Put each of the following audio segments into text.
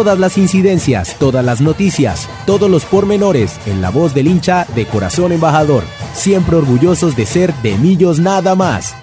Todas las incidencias, todas las noticias, todos los pormenores en la voz del hincha de Corazón Embajador. Siempre orgullosos de ser de Millos nada más.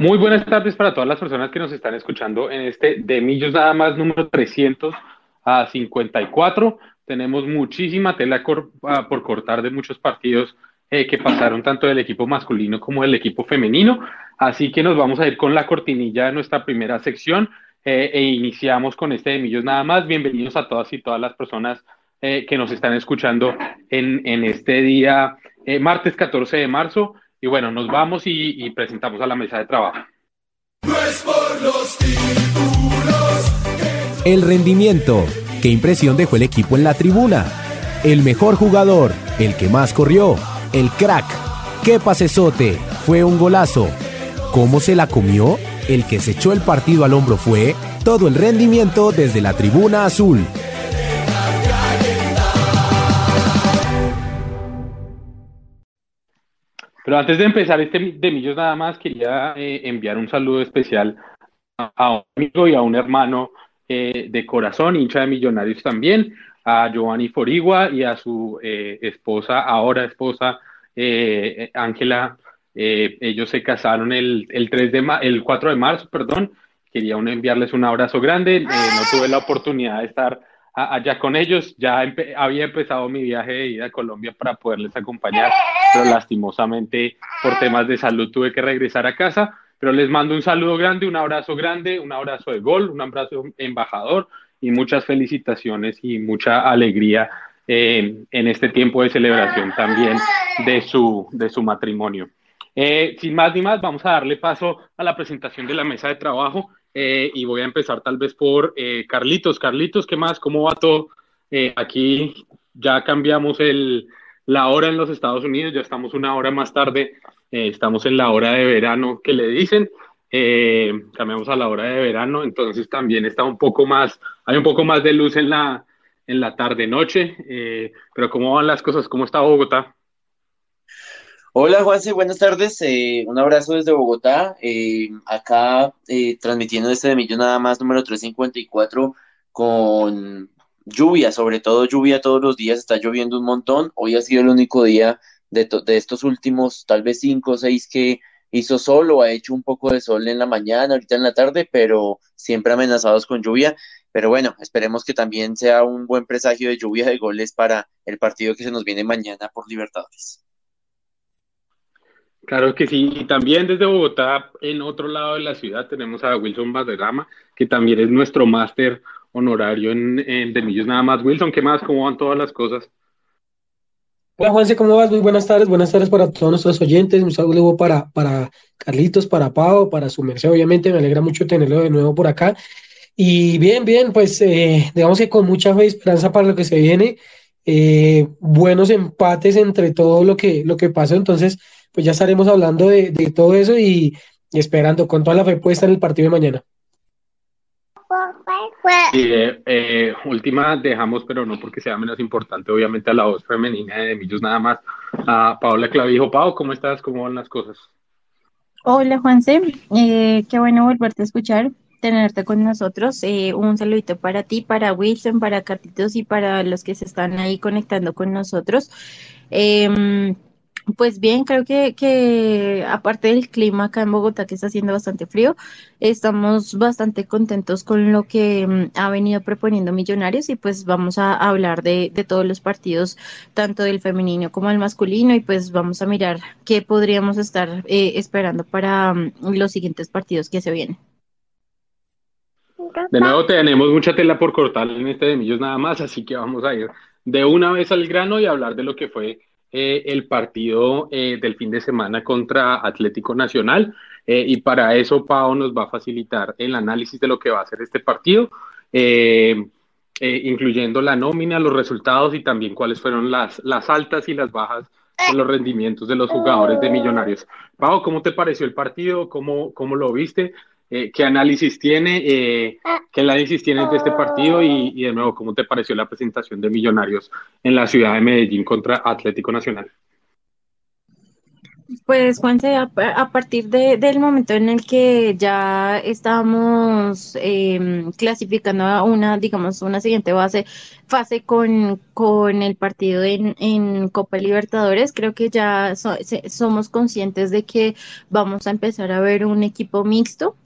Muy buenas tardes para todas las personas que nos están escuchando en este de Millos nada más número 354. Tenemos muchísima tela ah, por cortar de muchos partidos eh, que pasaron tanto del equipo masculino como del equipo femenino. Así que nos vamos a ir con la cortinilla de nuestra primera sección eh, e iniciamos con este de Millos nada más. Bienvenidos a todas y todas las personas eh, que nos están escuchando en, en este día, martes 14 de marzo. Y bueno, nos vamos y, presentamos a la mesa de trabajo. El rendimiento. ¿Qué impresión dejó el equipo en la tribuna? El mejor jugador, el que más corrió, el crack. ¿Qué pasesote? Fue un golazo. ¿Cómo se la comió? El que se echó el partido al hombro fue todo el rendimiento desde la tribuna azul. Pero antes de empezar este de Millos nada más, quería eh, enviar un saludo especial a, un amigo y a un hermano eh, de corazón, hincha de Millonarios también, a Giovanni Forigua y a su eh, esposa, ahora esposa, Ángela eh, ellos se casaron el, el, 3 de el 4 de marzo, perdón. Quería enviarles un abrazo grande. Eh, no tuve la oportunidad de estar allá con ellos. Ya había empezado mi viaje de ida a Colombia para poderles acompañar, pero lastimosamente por temas de salud tuve que regresar a casa. Pero les mando un saludo grande, un abrazo grande, un abrazo de gol, un abrazo embajador y muchas felicitaciones y mucha alegría eh, en este tiempo de celebración también de su, de su matrimonio. Eh, sin más ni más, vamos a darle paso a la presentación de la mesa de trabajo eh, y voy a empezar tal vez por eh, Carlitos. Carlitos, ¿qué más? ¿Cómo va todo? aquí ya cambiamos el, la hora en los Estados Unidos, ya estamos una hora más tarde, estamos en la hora de verano que le dicen. cambiamos a la hora de verano, entonces también está un poco más, hay un poco más de luz en la, en la tarde noche, pero ¿cómo van las cosas? ¿Cómo está Bogotá? Hola Juanse, buenas tardes. Eh, un abrazo desde Bogotá. Eh, acá eh, transmitiendo este de Millón nada más número 354 con lluvia, sobre todo lluvia todos los días. Está lloviendo un montón. Hoy ha sido el único día de, de estos últimos tal vez cinco o seis que hizo sol o ha hecho un poco de sol en la mañana, ahorita en la tarde, pero siempre amenazados con lluvia. Pero bueno, esperemos que también sea un buen presagio de lluvia de goles para el partido que se nos viene mañana por Libertadores. Claro que sí, y también desde Bogotá, en otro lado de la ciudad, tenemos a Wilson Valderrama, que también es nuestro máster honorario en, en Millos nada más. Wilson, ¿qué más? ¿Cómo van todas las cosas? Hola Juanse, ¿cómo vas? Muy buenas tardes, buenas tardes para todos nuestros oyentes, un saludo para, para Carlitos, para Pau, para su merced, obviamente, me alegra mucho tenerlo de nuevo por acá. Y bien, bien, pues eh, digamos que con mucha fe y esperanza para lo que se viene, eh, buenos empates entre todo lo que, lo que pasó, entonces pues ya estaremos hablando de, todo eso y, esperando con toda la fe puesta en el partido de mañana. Eh, eh, última dejamos, pero no porque sea menos importante, obviamente a la voz femenina de Millos nada más, a Paola Clavijo. Pau, ¿cómo estás? ¿Cómo van las cosas? Hola Juanse, eh, qué bueno volverte a escuchar, tenerte con nosotros. un saludito para ti, para Wilson, para Cartitos y para los que se están ahí conectando con nosotros. Em, pues bien, creo que, que aparte del clima acá en Bogotá que está haciendo bastante frío, estamos bastante contentos con lo que mm, ha venido proponiendo Millonarios y pues vamos a hablar de, de todos los partidos, tanto del femenino como del masculino y pues vamos a mirar qué podríamos estar eh, esperando para mm, los siguientes partidos que se vienen. De nuevo tenemos mucha tela por cortar en este de Millos nada más, así que vamos a ir de una vez al grano y hablar de lo que fue eh, el partido eh, del fin de semana contra Atlético Nacional eh, y para eso Pau nos va a facilitar el análisis de lo que va a ser este partido. incluyendo la nómina, los resultados y también cuáles fueron las, las altas y las bajas de los rendimientos de los jugadores de Millonarios. Pau, ¿cómo te pareció el partido? ¿Cómo, cómo lo viste? Eh, ¿Qué análisis tiene? Eh, ¿Qué análisis tienes de este partido? Y, y de nuevo, ¿cómo te pareció la presentación de Millonarios en la ciudad de Medellín contra Atlético Nacional? Pues Juanse, a, a partir de, del momento en el que ya estábamos em, clasificando a una, digamos, una siguiente base, fase con, con el partido en, en Copa Libertadores, creo que ya so- se- somos conscientes de que vamos a empezar a ver un equipo mixto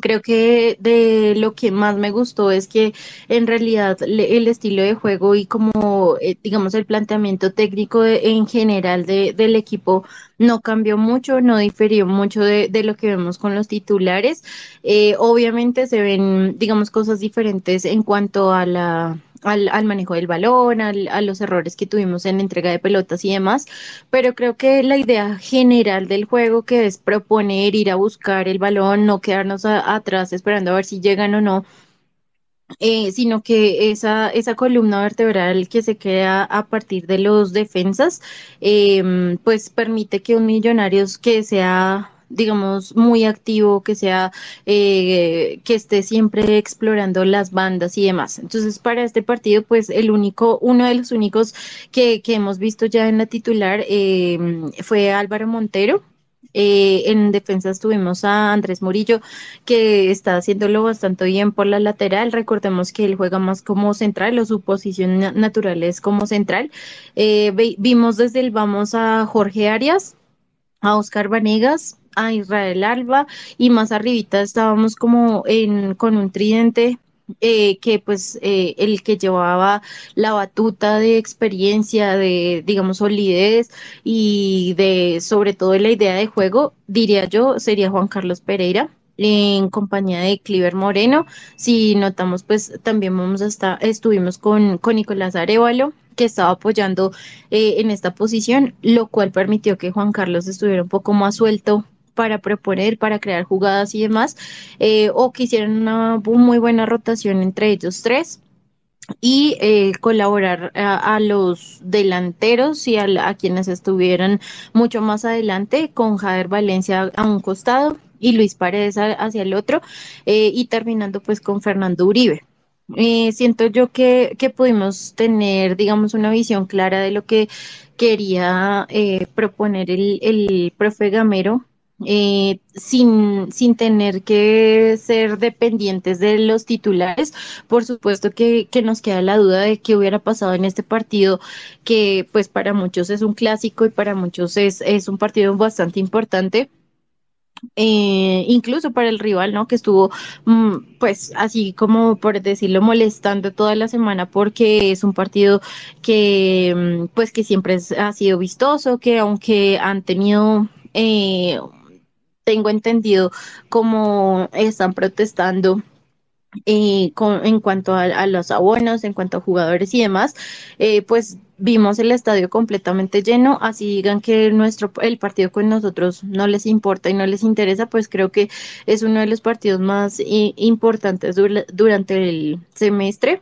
Creo que de lo que más me gustó es que en realidad el estilo de juego y como eh, digamos el planteamiento técnico en general de- del equipo no cambió mucho, no diferió mucho de, de lo que vemos con los titulares. Eh, obviamente se ven digamos cosas diferentes en cuanto a la al, al manejo del balón, al- a los errores que tuvimos en entrega de pelotas y demás, pero creo que la idea general del juego, que es proponer, ir a buscar el balón, no quedarnos a- atrás esperando a ver si llegan o no, eh, sino que esa, esa columna vertebral que se crea a partir de los defensas, eh, pues permite que un Millonarios que sea digamos, muy activo, que sea, eh, que esté siempre explorando las bandas y demás. Entonces, para este partido, pues el único, uno de los únicos que, que hemos visto ya en la titular eh, fue Álvaro Montero. Eh, en defensas tuvimos a Andrés Murillo, que está haciéndolo bastante bien por la lateral. Recordemos que él juega más como central, o su posición na- natural es como central. Vimos desde el vamos a Jorge Arias, a Oscar Vanegas, a Israel Alba y más arribita estábamos como en, con un tridente eh, que pues eh, el que llevaba la batuta de experiencia, de digamos solidez y de sobre todo la idea de juego, diría yo, sería Juan Carlos Pereira en compañía de Cliver Moreno. Si notamos, pues también vamos a estar, estuvimos con, con Nicolás Arevalo, que estaba apoyando eh, en esta posición, lo cual permitió que Juan Carlos estuviera un poco más suelto para proponer, para crear jugadas y demás, eh, o que hicieran una muy buena rotación entre ellos tres y eh, colaborar a, los delanteros y a, quienes estuvieran mucho más adelante con Jader Valencia a un costado y Luis Paredes hacia el otro eh, y terminando pues con Fernando Uribe. Eh, siento yo que, pudimos tener, digamos, una visión clara de lo que quería proponer el profe Gamero, eh, sin, sin tener que ser dependientes de los titulares. Por supuesto que, que nos queda la duda de qué hubiera pasado en este partido, que pues para muchos es un clásico y para muchos es, es un partido bastante importante eh, incluso para el rival, ¿no? Que estuvo, mm, pues, así como por decirlo, molestando toda la semana porque es un partido que, mm, pues, que siempre ha sido vistoso, que aunque han tenido, eh, tengo entendido, como están protestando eh, con, en cuanto a, a los abonos, en cuanto a jugadores y demás, eh, pues vimos el estadio completamente lleno, así digan que nuestro el partido con nosotros no les importa y no les interesa, pues creo que es uno de los partidos más i- importantes dura- durante el semestre.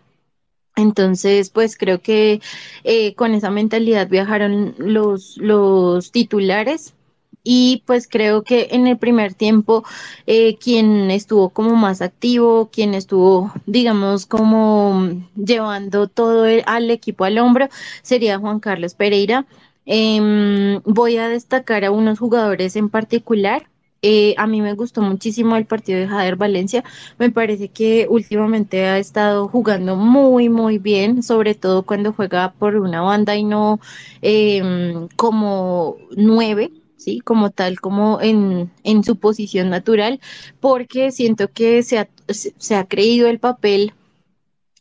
Entonces, pues creo que eh, con esa mentalidad viajaron los, los titulares y pues creo que en el primer tiempo eh, quien estuvo como más activo, quien estuvo, digamos, como llevando todo el- al equipo al hombro sería Juan Carlos Pereira. Em, voy a destacar a unos jugadores en particular. Eh, a mí me gustó muchísimo el partido de Jader Valencia. Me parece que últimamente ha estado jugando muy, muy bien, sobre todo cuando juega por una banda y no em, como nueve, ¿sí? Como tal, como en, en su posición natural, porque siento que se ha, se ha creído el papel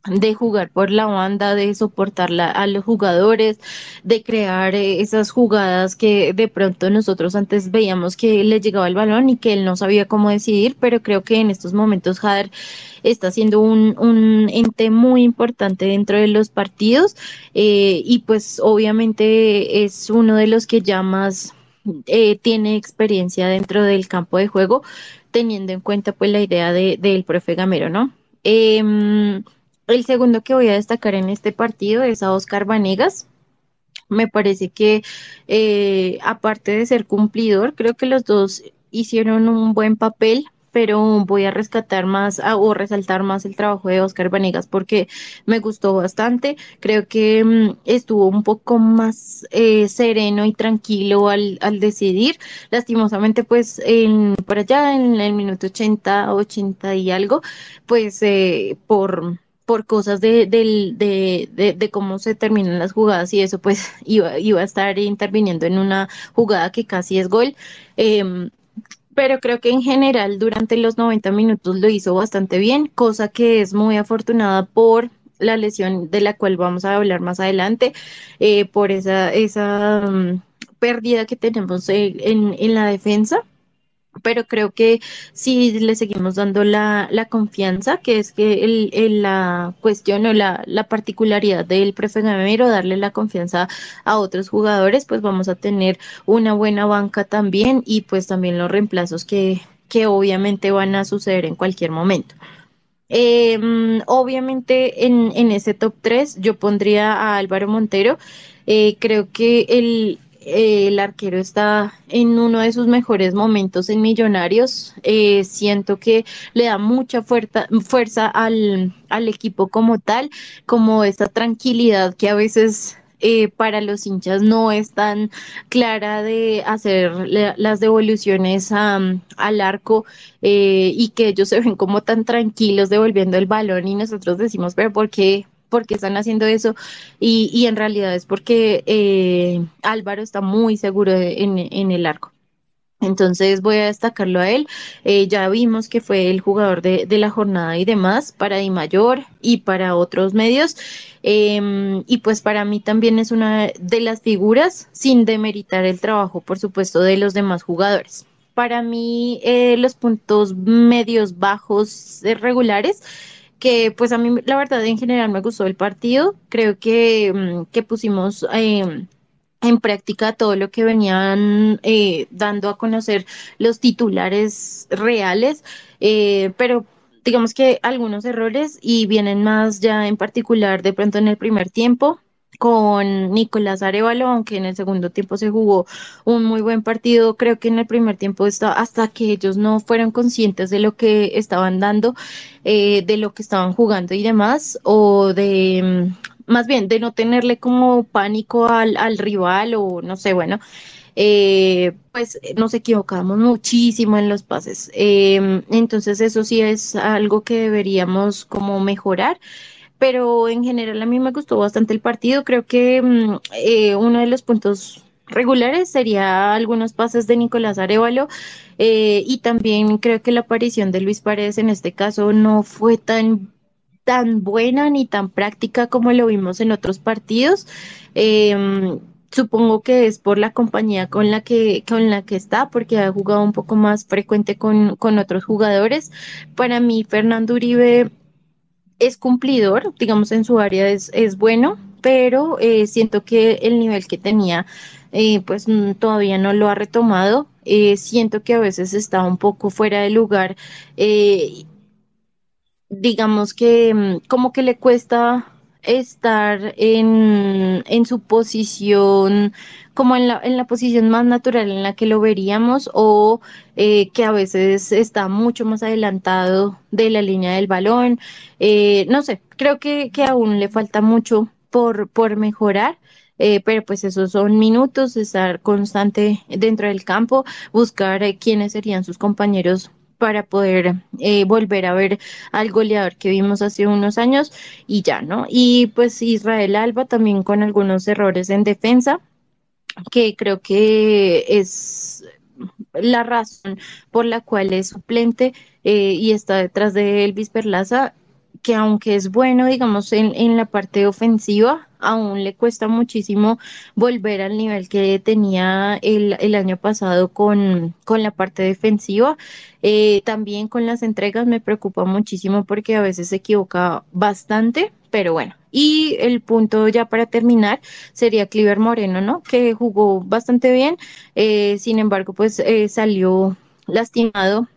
de jugar por la banda, de soportar a los jugadores, de crear eh, esas jugadas que de pronto nosotros antes veíamos que le llegaba el balón y que él no sabía cómo decidir, pero creo que en estos momentos Jader está siendo un, un ente muy importante dentro de los partidos eh, y pues obviamente es uno de los que ya más eh, tiene experiencia dentro del campo de juego, teniendo en cuenta pues la idea de, del profe Gamero, ¿no? Em, El segundo que voy a destacar en este partido es a Oscar Vanegas. Me parece que, eh, aparte de ser cumplidor, creo que los dos hicieron un buen papel pero voy a rescatar más o resaltar más el trabajo de Oscar Vanegas porque me gustó bastante. Creo que mm, estuvo un poco más eh, sereno y tranquilo al, al, decidir. Lastimosamente, pues en, por allá en el minuto 80, 80 y algo, pues eh, por por cosas de, de, de, de, cómo se terminan las jugadas y eso, pues iba, iba a estar interviniendo en una jugada que casi es gol. Eh, pero creo que en general durante los 90 minutos lo hizo bastante bien, cosa que es muy afortunada por la lesión de la cual vamos a hablar más adelante, eh, por esa, esa um, pérdida que tenemos en, en la defensa pero creo que si le seguimos dando la, la confianza, que es que el, la cuestión o la, la particularidad del profe Gamero, darle la confianza a otros jugadores, pues vamos a tener una buena banca también y pues también los reemplazos que, que obviamente van a suceder en cualquier momento. Eh, obviamente en, en ese top 3 yo pondría a Álvaro Montero. Eh, creo que el, el arquero está en uno de sus mejores momentos en Millonarios. Eh, siento que le da mucha fuerza, al, equipo como tal, como esta tranquilidad que a veces eh, para los hinchas no es tan clara de hacer las devoluciones al arco eh, y que ellos se ven como tan tranquilos devolviendo el balón y nosotros decimos, pero ¿por qué? Porque están haciendo eso y, en realidad es porque eh, Álvaro está muy seguro en, el arco. Entonces voy a destacarlo a él. Eh, ya vimos que fue el jugador de, la jornada y demás para Di Mayor y para otros medios. Eh, y pues para mí también es una de las figuras, sin demeritar el trabajo, por supuesto, de los demás jugadores. Para mí, eh, los puntos medios bajos regulares que pues a mí la verdad en general me gustó el partido, creo que, mm, que pusimos eh, en práctica todo lo que venían eh, dando a conocer los titulares reales, eh, pero digamos que algunos errores y vienen más ya en particular de pronto en el primer tiempo, con Nicolás Arevalo, aunque en el segundo tiempo se jugó un muy buen partido, creo que en el primer tiempo hasta que ellos no fueron conscientes de lo que estaban dando, eh, de lo que estaban jugando y demás, o de mm, más bien de no tenerle como pánico al, al rival o no sé, bueno. Eh, pues nos equivocamos muchísimo en los pases. Eh, entonces eso sí es algo que deberíamos como mejorar pero en general a mí me gustó bastante el partido. Creo que mm, eh, uno de los puntos regulares sería algunos pases de Nicolás Arevalo eh, y también creo que la aparición de Luis Paredes en este caso no fue tan tan buena ni tan práctica como lo vimos en otros partidos. Eh, supongo que es por la compañía con la que con la que está porque ha jugado un poco más frecuente con, con otros jugadores. Para mí Fernando Uribe es cumplidor, digamos, en su área es, es bueno, pero eh, siento que el nivel que tenía, eh, pues mm, todavía no lo ha retomado. Eh, siento que a veces está un poco fuera de lugar. Digamos que mm, como que le cuesta estar en, en su posición, como en la, en la posición más natural en la que lo veríamos, o eh, que a veces está mucho más adelantado de la línea del balón. Eh, no sé, creo que, que aún le falta mucho por, por mejorar. Eh, pero pues esos son minutos, estar constante dentro del campo, buscar eh, quiénes serían sus compañeros para poder eh, volver a ver al goleador que vimos hace unos años y ya, ¿no? Y pues Israel Alba también con algunos errores en defensa, que creo que es la razón por la cual es suplente eh, y está detrás de Elvis Perlaza que aunque es bueno, digamos, en, en la parte ofensiva, aún le cuesta muchísimo volver al nivel que tenía el, el año pasado con, con, la parte defensiva. Eh, también con las entregas me preocupa muchísimo porque a veces se equivoca bastante, pero bueno. Y el punto ya para terminar sería Cliver Moreno, ¿no? Que jugó bastante bien, eh, sin embargo, pues eh, salió lastimado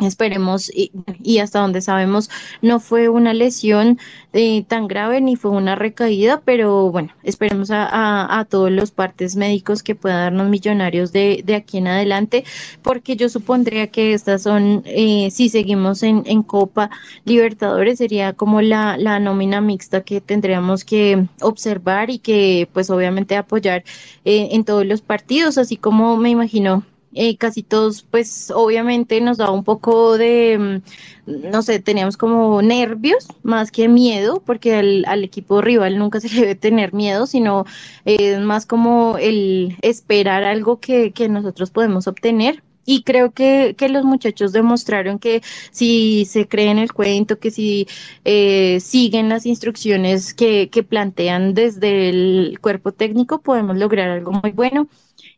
Esperemos, y, hasta donde sabemos, no fue una lesión eh, tan grave ni fue una recaída, pero bueno, esperemos a, todos los partes médicos que puedan darnos millonarios de, de, aquí en adelante, porque yo supondría que estas son, eh, si seguimos en, en, Copa Libertadores, sería como la, la nómina mixta que tendríamos que observar y que pues obviamente apoyar eh, en todos los partidos, así como me imagino eh, casi todos, pues obviamente nos daba un poco de, mm, no sé, teníamos como nervios más que miedo, porque al, equipo rival nunca se le debe tener miedo, sino es más como el esperar algo que, nosotros podemos obtener. Y creo que, los muchachos demostraron que si se creen el cuento, que si eh, siguen las instrucciones que, que plantean desde el cuerpo técnico, podemos lograr algo muy bueno.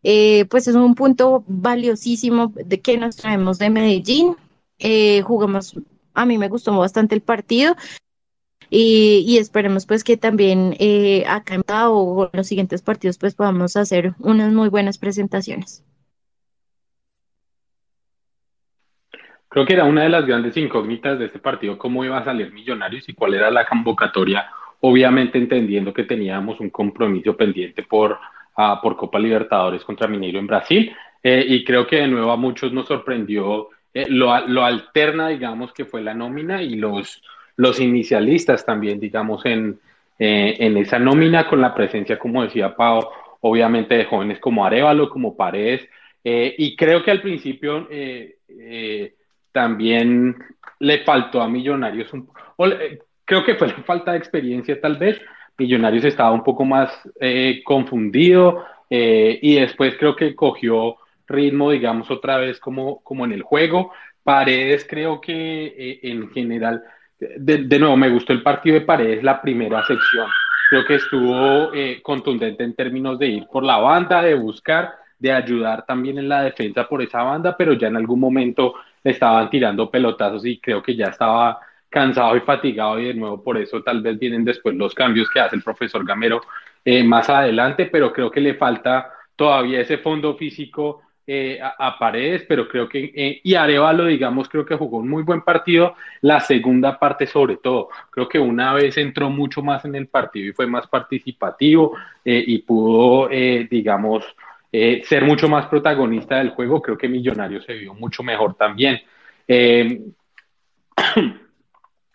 Eh, pues es un punto valiosísimo de que nos traemos de Medellín. Eh, jugamos, a mí me gustó bastante el partido y, esperemos pues que también eh, acá en o los siguientes partidos pues podamos hacer unas muy buenas presentaciones. Creo que era una de las grandes incógnitas de este partido, cómo iba a salir Millonarios y cuál era la convocatoria, obviamente entendiendo que teníamos un compromiso pendiente por por Copa Libertadores contra Mineiro en Brasil. Eh, y creo que de nuevo a muchos nos sorprendió eh, lo, lo, alterna, digamos, que fue la nómina y los, los inicialistas también, digamos, en, eh, en esa nómina con la presencia, como decía Pau, obviamente de jóvenes como Arevalo, como Paredes. y creo que al principio también le faltó a Millonarios un creo que fue la falta de experiencia tal vez, Millonarios estaba un poco más eh, confundido eh, y después creo que cogió ritmo, digamos, otra vez como, como en el juego. Paredes creo que eh, en general, de, nuevo, me gustó el partido de Paredes, la primera sección. Creo que estuvo contundente en términos de ir por la banda, de buscar, de ayudar también en la defensa por esa banda, pero ya en algún momento estaban tirando pelotazos y creo que ya estaba cansado y fatigado y de nuevo por eso tal vez vienen después los cambios que hace el profesor Gamero eh, más adelante, pero creo que le falta todavía ese fondo físico eh, a, Paredes, pero creo que, eh, y Arevalo, digamos, creo que jugó un muy buen partido, la segunda parte sobre todo, creo que una vez entró mucho más en el partido y fue más participativo y pudo, digamos, ser mucho más protagonista del juego, creo que Millonarios se vio mucho mejor también.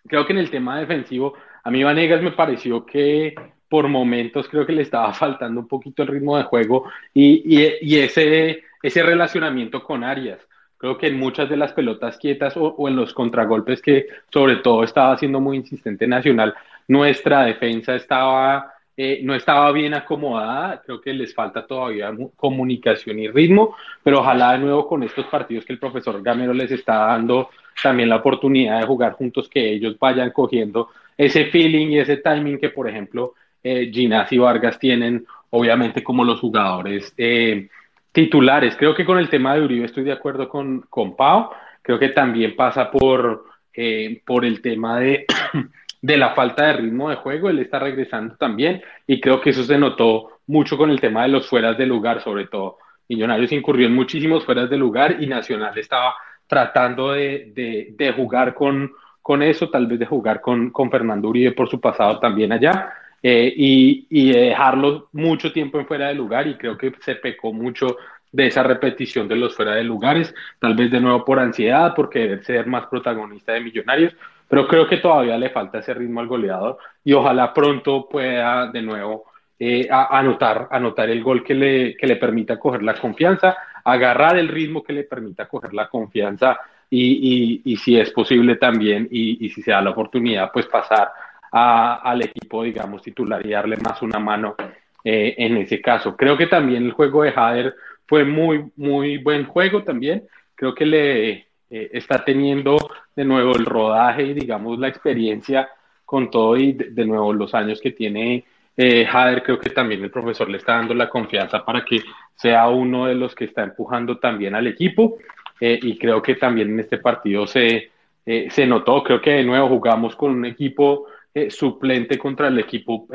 creo que en el tema defensivo, a mí Vanegas me pareció que por momentos creo que le estaba faltando un poquito el ritmo de juego y, ese, ese relacionamiento con Arias. Creo que en muchas de las pelotas quietas o, en los contragolpes que sobre todo estaba siendo muy insistente Nacional, nuestra defensa estaba, eh, no estaba bien acomodada. Creo que les falta todavía comunicación y ritmo, pero ojalá de nuevo con estos partidos que el profesor Gamero les está dando también la oportunidad de jugar juntos, que ellos vayan cogiendo ese feeling y ese timing que, por ejemplo, eh, Ginás y Vargas tienen, obviamente, como los jugadores eh, titulares. Creo que con el tema de Uribe estoy de acuerdo con, con Pau. Creo que también pasa por, eh, por el tema de, de la falta de ritmo de juego. Él está regresando también y creo que eso se notó mucho con el tema de los fueras de lugar, sobre todo. Millonarios incurrió en muchísimos fueras de lugar y Nacional estaba tratando de, de, jugar con, con, eso, tal vez de jugar con, con, Fernando Uribe por su pasado también allá, eh, y, y dejarlo mucho tiempo en fuera de lugar, y creo que se pecó mucho de esa repetición de los fuera de lugares, tal vez de nuevo por ansiedad, porque debe ser más protagonista de Millonarios, pero creo que todavía le falta ese ritmo al goleador y ojalá pronto pueda de nuevo eh, anotar, anotar el gol que le, que le permita coger la confianza agarrar el ritmo que le permita coger la confianza y, y, si es posible también y, si se da la oportunidad, pues pasar al equipo, digamos, titular y darle más una mano eh, en ese caso. Creo que también el juego de Jader fue muy, muy buen juego también. Creo que le eh, está teniendo de nuevo el rodaje y, digamos, la experiencia con todo y de, nuevo los años que tiene eh, Jader, creo que también el profesor le está dando la confianza para que sea uno de los que está empujando también al equipo. Eh, y creo que también en este partido se, eh, se notó, creo que de nuevo jugamos con un equipo eh, suplente contra el equipo,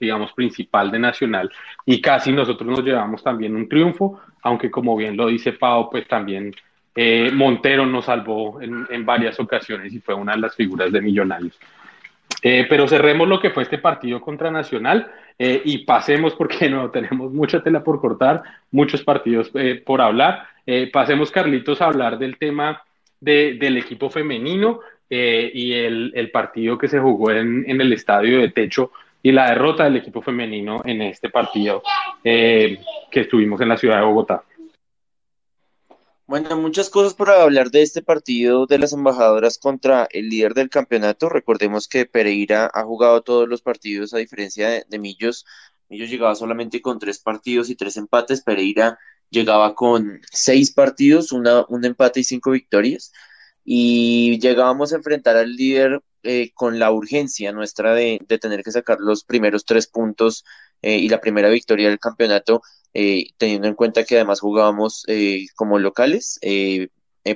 digamos, principal de Nacional. Y casi nosotros nos llevamos también un triunfo, aunque como bien lo dice Pau, pues también Eh, Montero nos salvó en, varias ocasiones y fue una de las figuras de Millonarios. Eh, pero cerremos lo que fue este partido contra Nacional eh, y pasemos, porque no tenemos mucha tela por cortar, muchos partidos por hablar. pasemos, Carlitos, a hablar del tema del equipo femenino y el, partido que se jugó en, en, el estadio de techo y la derrota del equipo femenino en este partido que estuvimos en la ciudad de Bogotá. Bueno, muchas cosas por hablar de este partido de las embajadoras contra el líder del campeonato. Recordemos que Pereira ha jugado todos los partidos a diferencia de, Millos. Millos llegaba solamente con tres partidos y tres empates. Pereira llegaba con seis partidos, una, un empate y cinco victorias. Y llegábamos a enfrentar al líder eh, con la urgencia nuestra de, de, tener que sacar los primeros tres puntos eh, y la primera victoria del campeonato eh, teniendo en cuenta que además jugábamos eh, como locales. Eh,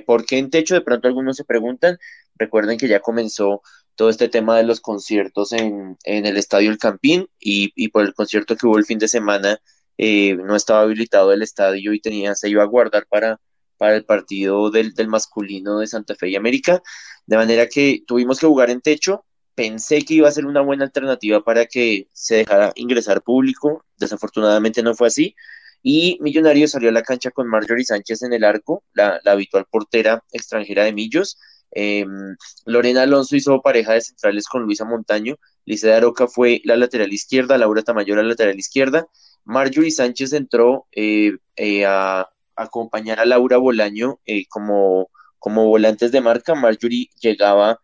¿Por qué en techo? De pronto algunos se preguntan. Recuerden que ya comenzó todo este tema de los conciertos en, en el Estadio El Campín y, y, por el concierto que hubo el fin de semana no estaba habilitado el estadio y tenía, se iba a guardar para, para el partido del, del masculino de Santa Fe y América. De manera que tuvimos que jugar en techo, pensé que iba a ser una buena alternativa para que se dejara ingresar público, desafortunadamente no fue así, y Millonarios salió a la cancha con Marjorie Sánchez en el arco, la, habitual portera extranjera de Millos, em, Lorena Alonso hizo pareja de centrales con Luisa Montaño, Licea Aroca fue la lateral izquierda, Laura Tamayo la lateral izquierda, Marjorie Sánchez entró eh, eh, a, acompañar a Laura Bolaño eh, como, como volantes de marca, Marjorie llegaba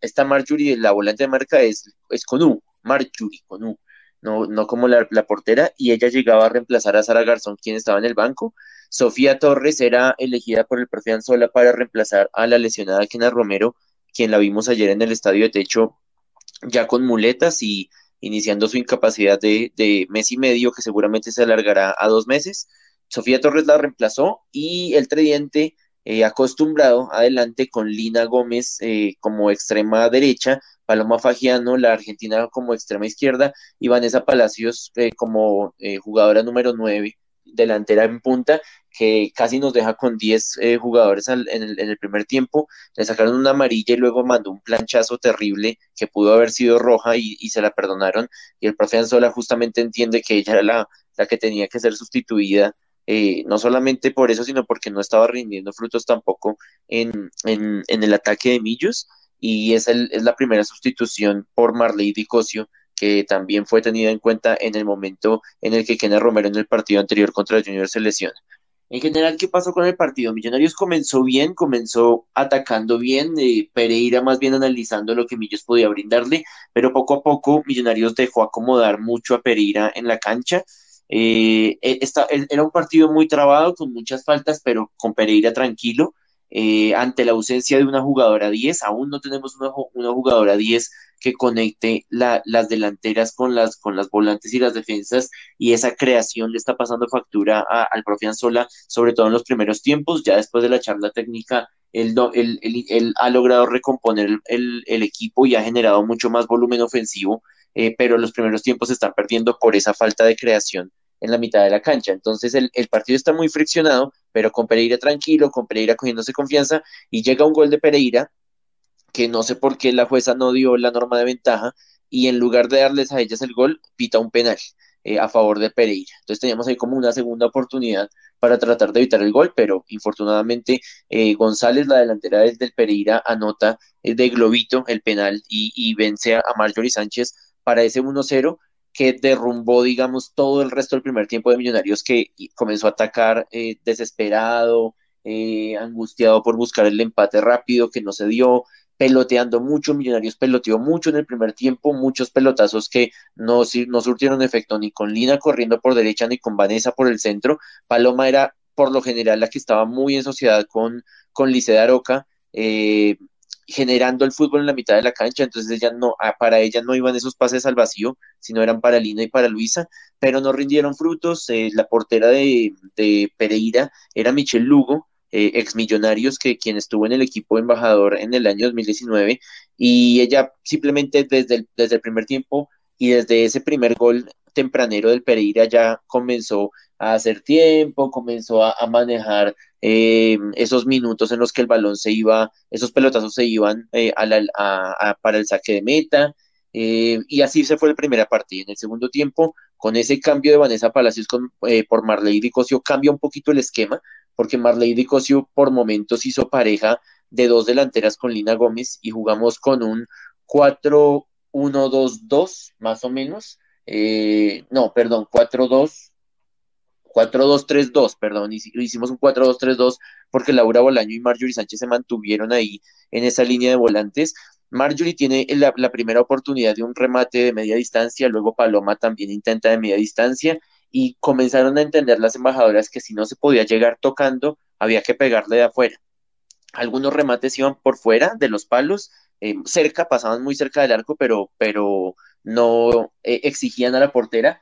esta Marjorie, la volante de marca es, es con U, Marjorie con U, no, no como la, portera, y ella llegaba a reemplazar a Sara Garzón, quien estaba en el banco. Sofía Torres era elegida por el profe Anzola para reemplazar a la lesionada Kena Romero, quien la vimos ayer en el estadio de techo ya con muletas y iniciando su incapacidad de, de mes y medio, que seguramente se alargará a dos meses. Sofía Torres la reemplazó y el Trediente eh, acostumbrado adelante con Lina Gómez eh, como extrema derecha, Paloma Fagiano, la argentina como extrema izquierda, y Vanessa Palacios eh, como jugadora número 9, delantera en punta, que casi nos deja con 10 jugadores en, el, primer tiempo. Le sacaron una amarilla y luego mandó un planchazo terrible que pudo haber sido roja y, se la perdonaron. Y el profe Anzola justamente entiende que ella era la, la que tenía que ser sustituida eh, no solamente por eso, sino porque no estaba rindiendo frutos tampoco en, en, el ataque de Millos, y es, el, es la primera sustitución por Marley Dicosio, que también fue tenida en cuenta en el momento en el que Kenneth Romero en el partido anterior contra el Junior se lesiona. En general, ¿qué pasó con el partido? Millonarios comenzó bien, comenzó atacando bien, eh, Pereira más bien analizando lo que Millos podía brindarle, pero poco a poco Millonarios dejó acomodar mucho a Pereira en la cancha, eh, e, e, era un partido muy trabado, con muchas faltas, pero con Pereira tranquilo. Eh, ante la ausencia de una jugadora 10, aún no tenemos una, jugadora 10 que conecte las delanteras con las, con las volantes y las defensas, y esa creación le está pasando factura al profe Anzola, sobre todo en los primeros tiempos, ya después de la charla técnica. Él, él, ha logrado recomponer el, equipo y ha generado mucho más volumen ofensivo eh, pero los primeros tiempos se están perdiendo por esa falta de creación en la mitad de la cancha. Entonces el, partido está muy friccionado, pero con Pereira tranquilo, con Pereira cogiéndose confianza, y llega un gol de Pereira, que no sé por qué la jueza no dio la norma de ventaja, y en lugar de darles a ellas el gol, pita un penal eh, a favor de Pereira. Entonces teníamos ahí como una segunda oportunidad para tratar de evitar el gol, pero infortunadamente eh, González, la delantera del, Pereira, anota de globito el penal y, y vence a Marjorie Sánchez para ese 1-0 que derrumbó, digamos, todo el resto del primer tiempo de Millonarios que comenzó a atacar eh, desesperado, eh, angustiado por buscar el empate rápido que no se dio, peloteando mucho, Millonarios peloteó mucho en el primer tiempo, muchos pelotazos que no, no surtieron efecto ni con Lina corriendo por derecha ni con Vanessa por el centro. Paloma era por lo general la que estaba muy en sociedad con, con Lice de Aroca. Eh, generando el fútbol en la mitad de la cancha, entonces ella no, ah, para ella no iban esos pases al vacío, sino eran para Lina y para Luisa, pero no rindieron frutos. Eh, la portera de, Pereira era Michelle Lugo, eh, ex millonarios, que quien estuvo en el equipo embajador en el año 2019, y ella simplemente desde desde el primer tiempo y desde ese primer gol tempranero del Pereira ya comenzó a hacer tiempo, comenzó a, manejar eh, esos minutos en los que el balón se iba, esos pelotazos se iban eh, para el saque de meta, eh, y así se fue la primera parte. En el segundo tiempo, con ese cambio de Vanessa Palacios con, por Marley Dicosio, cambia un poquito el esquema, porque Marley Dicosio por momentos hizo pareja de dos delanteras con Lina Gómez y jugamos con un 4-1-2-2, más o menos. no, perdón, 4-2. 4-2-3-2, perdón, hicimos un 4-2-3-2 porque Laura Bolaño y Marjorie Sánchez se mantuvieron ahí en esa línea de volantes. Marjorie tiene la, primera oportunidad de un remate de media distancia, luego Paloma también intenta de media distancia y comenzaron a entender las embajadoras que si no se podía llegar tocando, había que pegarle de afuera. Algunos remates iban por fuera de los palos, eh, cerca, pasaban muy cerca del arco, pero, pero no eh, exigían a la portera.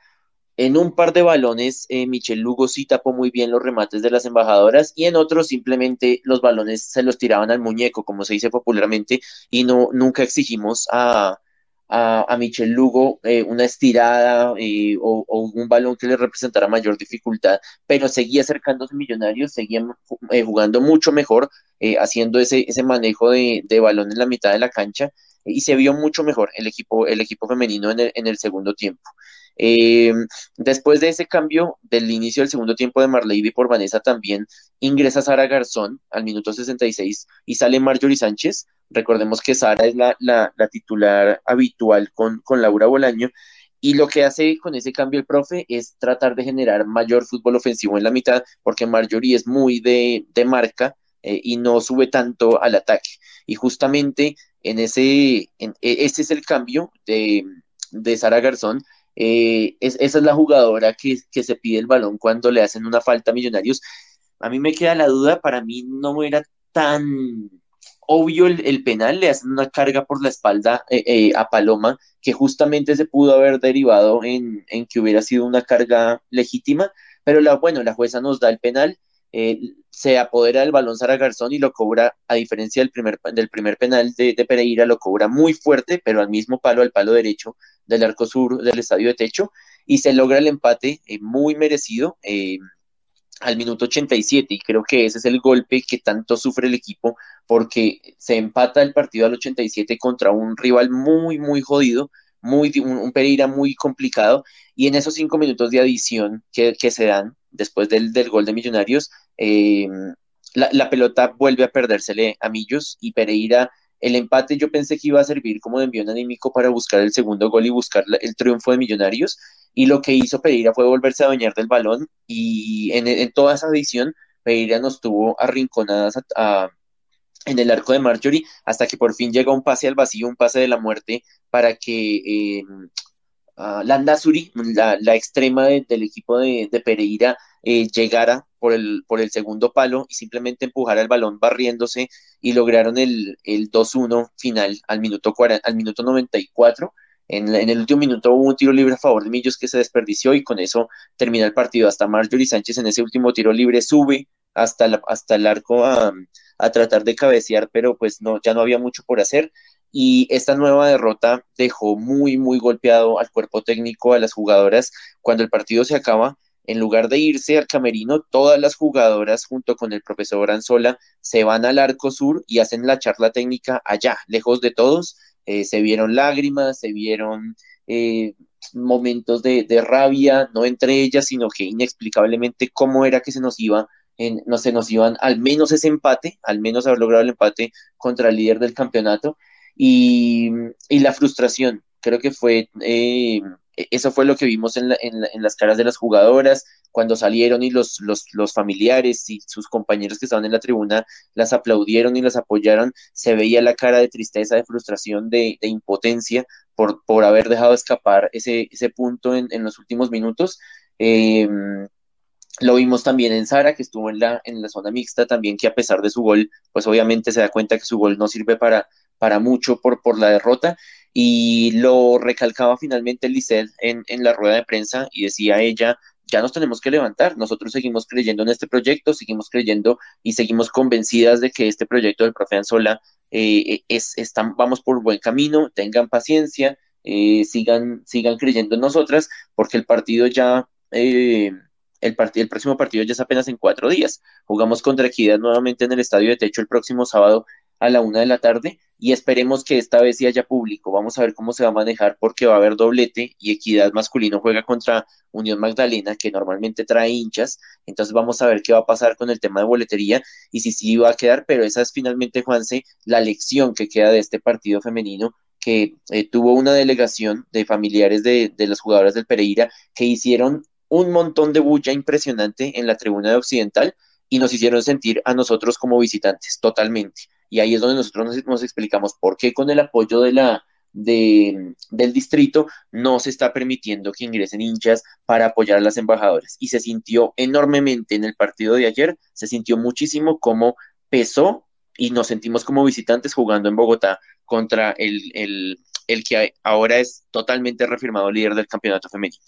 En un par de balones, eh, Michel Lugo sí tapó muy bien los remates de las embajadoras y en otros simplemente los balones se los tiraban al muñeco, como se dice popularmente, y no nunca exigimos a, a, Michel Lugo eh, una estirada eh, o, un balón que le representara mayor dificultad, pero seguía acercándose Millonarios, seguía jugando mucho mejor, haciendo ese, ese manejo de, de balón en la mitad de la cancha y se vio mucho mejor el equipo, el equipo femenino en el, en el segundo tiempo. Eh, después de ese cambio del inicio del segundo tiempo de Marley por Vanessa también ingresa Sara Garzón al minuto 66 y sale Marjorie Sánchez. Recordemos que Sara es la, la, titular habitual con, con Laura Bolaño y lo que hace con ese cambio el profe es tratar de generar mayor fútbol ofensivo en la mitad, porque Marjorie es muy de, de marca eh, y no sube tanto al ataque. Y justamente en ese, en, e, ese es el cambio de, de Sara Garzón, eh, esa es la jugadora que, se pide el balón cuando le hacen una falta a Millonarios. A mí me queda la duda, para mí no era tan obvio el, penal, le hacen una carga por la espalda eh, eh, a Paloma, que justamente se pudo haber derivado en, en, que hubiera sido una carga legítima, pero la, bueno, la jueza nos da el penal eh, se apodera del balón Sara Garzón y lo cobra, a diferencia del primer, del primer penal de, Pereira, lo cobra muy fuerte, pero al mismo palo, al palo derecho del arco sur del estadio de techo, y se logra el empate eh, muy merecido eh, al minuto 87, y creo que ese es el golpe que tanto sufre el equipo, porque se empata el partido al 87 contra un rival muy, muy jodido, muy, un, Pereira muy complicado, y en esos cinco minutos de adición que, que se dan, después del, del gol de Millonarios, eh, la, pelota vuelve a perdérsele a Millos y Pereira. El empate yo pensé que iba a servir como de envío anímico para buscar el segundo gol y buscar el triunfo de Millonarios. Y lo que hizo Pereira fue volverse a bañar del balón y en, toda esa edición Pereira nos tuvo arrinconadas en el arco de Marjorie hasta que por fin llega un pase al vacío, un pase de la muerte para que eh, Landa Suri, la, extrema del equipo de, Pereira, eh, llegara por el, por el segundo palo y simplemente empujara el balón barriéndose y lograron el, el 2-1 final al minuto, al minuto 94. En, en, el último minuto hubo un tiro libre a favor de Millos que se desperdició y con eso termina el partido. Hasta Marjorie Sánchez en ese último tiro libre sube hasta, hasta el arco a, a tratar de cabecear, pero pues no, ya no había mucho por hacer y esta nueva derrota dejó muy, muy golpeado al cuerpo técnico, a las jugadoras. Cuando el partido se acaba, en lugar de irse al camerino, todas las jugadoras junto con el profesor Anzola se van al arco sur y hacen la charla técnica allá, lejos de todos. Eh, se vieron lágrimas, se vieron eh, momentos de, rabia, no entre ellas, sino que inexplicablemente cómo era que se nos iba, en, no se nos iban al menos ese empate, al menos haber logrado el empate contra el líder del campeonato y, la frustración. Creo que fue, eh, eso fue lo que vimos en, en, las caras de las jugadoras cuando salieron y los, los, los, familiares y sus compañeros que estaban en la tribuna las aplaudieron y las apoyaron, se veía la cara de tristeza, de frustración, de, impotencia por, por haber dejado escapar ese, ese punto en, en los últimos minutos. Eh, lo vimos también en Sara, que estuvo en la, en la zona mixta, también que a pesar de su gol, pues obviamente se da cuenta que su gol no sirve para, para mucho por, por la derrota y lo recalcaba finalmente Lisset en, en la rueda de prensa y decía ella, ya nos tenemos que levantar, nosotros seguimos creyendo en este proyecto, seguimos creyendo y seguimos convencidas de que este proyecto del profe Anzola eh, es, están, vamos por buen camino, tengan paciencia, eh, sigan, sigan creyendo en nosotras, porque el partido ya, eh, el, el próximo partido ya es apenas en cuatro días. Jugamos contra Equidad nuevamente en el Estadio de Techo el próximo sábado a la una de la tarde y esperemos que esta vez sí haya público. Vamos a ver cómo se va a manejar porque va a haber doblete y Equidad masculino juega contra Unión Magdalena que normalmente trae hinchas. Entonces vamos a ver qué va a pasar con el tema de boletería y si sí va a quedar, pero esa es finalmente, Juanse, la lección que queda de este partido femenino que eh, tuvo una delegación de familiares de, de las jugadoras del Pereira que hicieron un montón de bulla impresionante en la tribuna de Occidental y nos hicieron sentir a nosotros como visitantes totalmente. Y ahí es donde nosotros nos, explicamos por qué con el apoyo de la, de, del distrito no se está permitiendo que ingresen hinchas para apoyar a las embajadoras. Y se sintió enormemente en el partido de ayer, se sintió muchísimo como pesó y nos sentimos como visitantes jugando en Bogotá contra el, el, el que ahora es totalmente refirmado líder del campeonato femenino.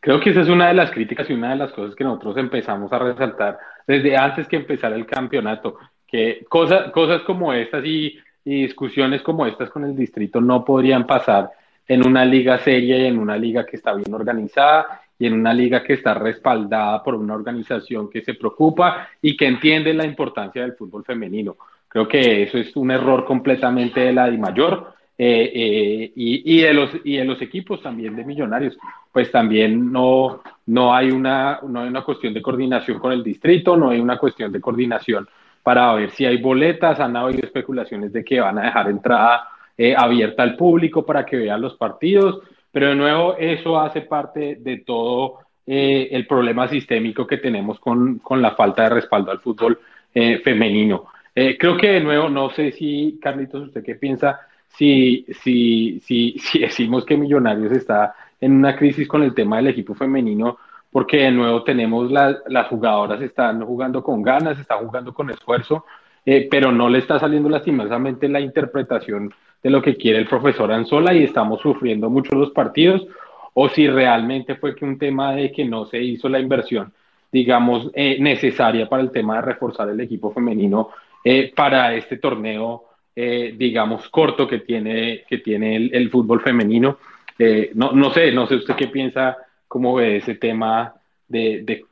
Creo que esa es una de las críticas y una de las cosas que nosotros empezamos a resaltar desde antes que empezara el campeonato, que cosas, cosas como estas y, discusiones como estas con el distrito no podrían pasar en una liga seria y en una liga que está bien organizada y en una liga que está respaldada por una organización que se preocupa y que entiende la importancia del fútbol femenino. Creo que eso es un error completamente de la DIMAYOR eh, eh, y, y, de los, y de los equipos también de millonarios, pues también no, no, hay una, no hay una cuestión de coordinación con el distrito, no hay una cuestión de coordinación para ver si hay boletas, han habido especulaciones de que van a dejar entrada eh, abierta al público para que vean los partidos, pero de nuevo eso hace parte de todo el problema sistémico que tenemos con, con, la falta de respaldo al fútbol femenino. creo que de nuevo, no sé si, Carlitos, ¿usted qué piensa? si, si, si, si decimos que Millonarios está en una crisis con el tema del equipo femenino, porque de nuevo tenemos las jugadoras están jugando con ganas, están jugando con esfuerzo, eh, pero no le está saliendo lastimosamente la interpretación de lo que quiere el profesor Anzola y estamos sufriendo mucho los partidos, o si realmente fue que un tema de que no se hizo la inversión, digamos, eh, necesaria para el tema de reforzar el equipo femenino eh, para este torneo eh, digamos, corto que tiene, que tiene el, fútbol femenino. Eh, no, no sé, no sé usted qué piensa, cómo ve ese tema de, de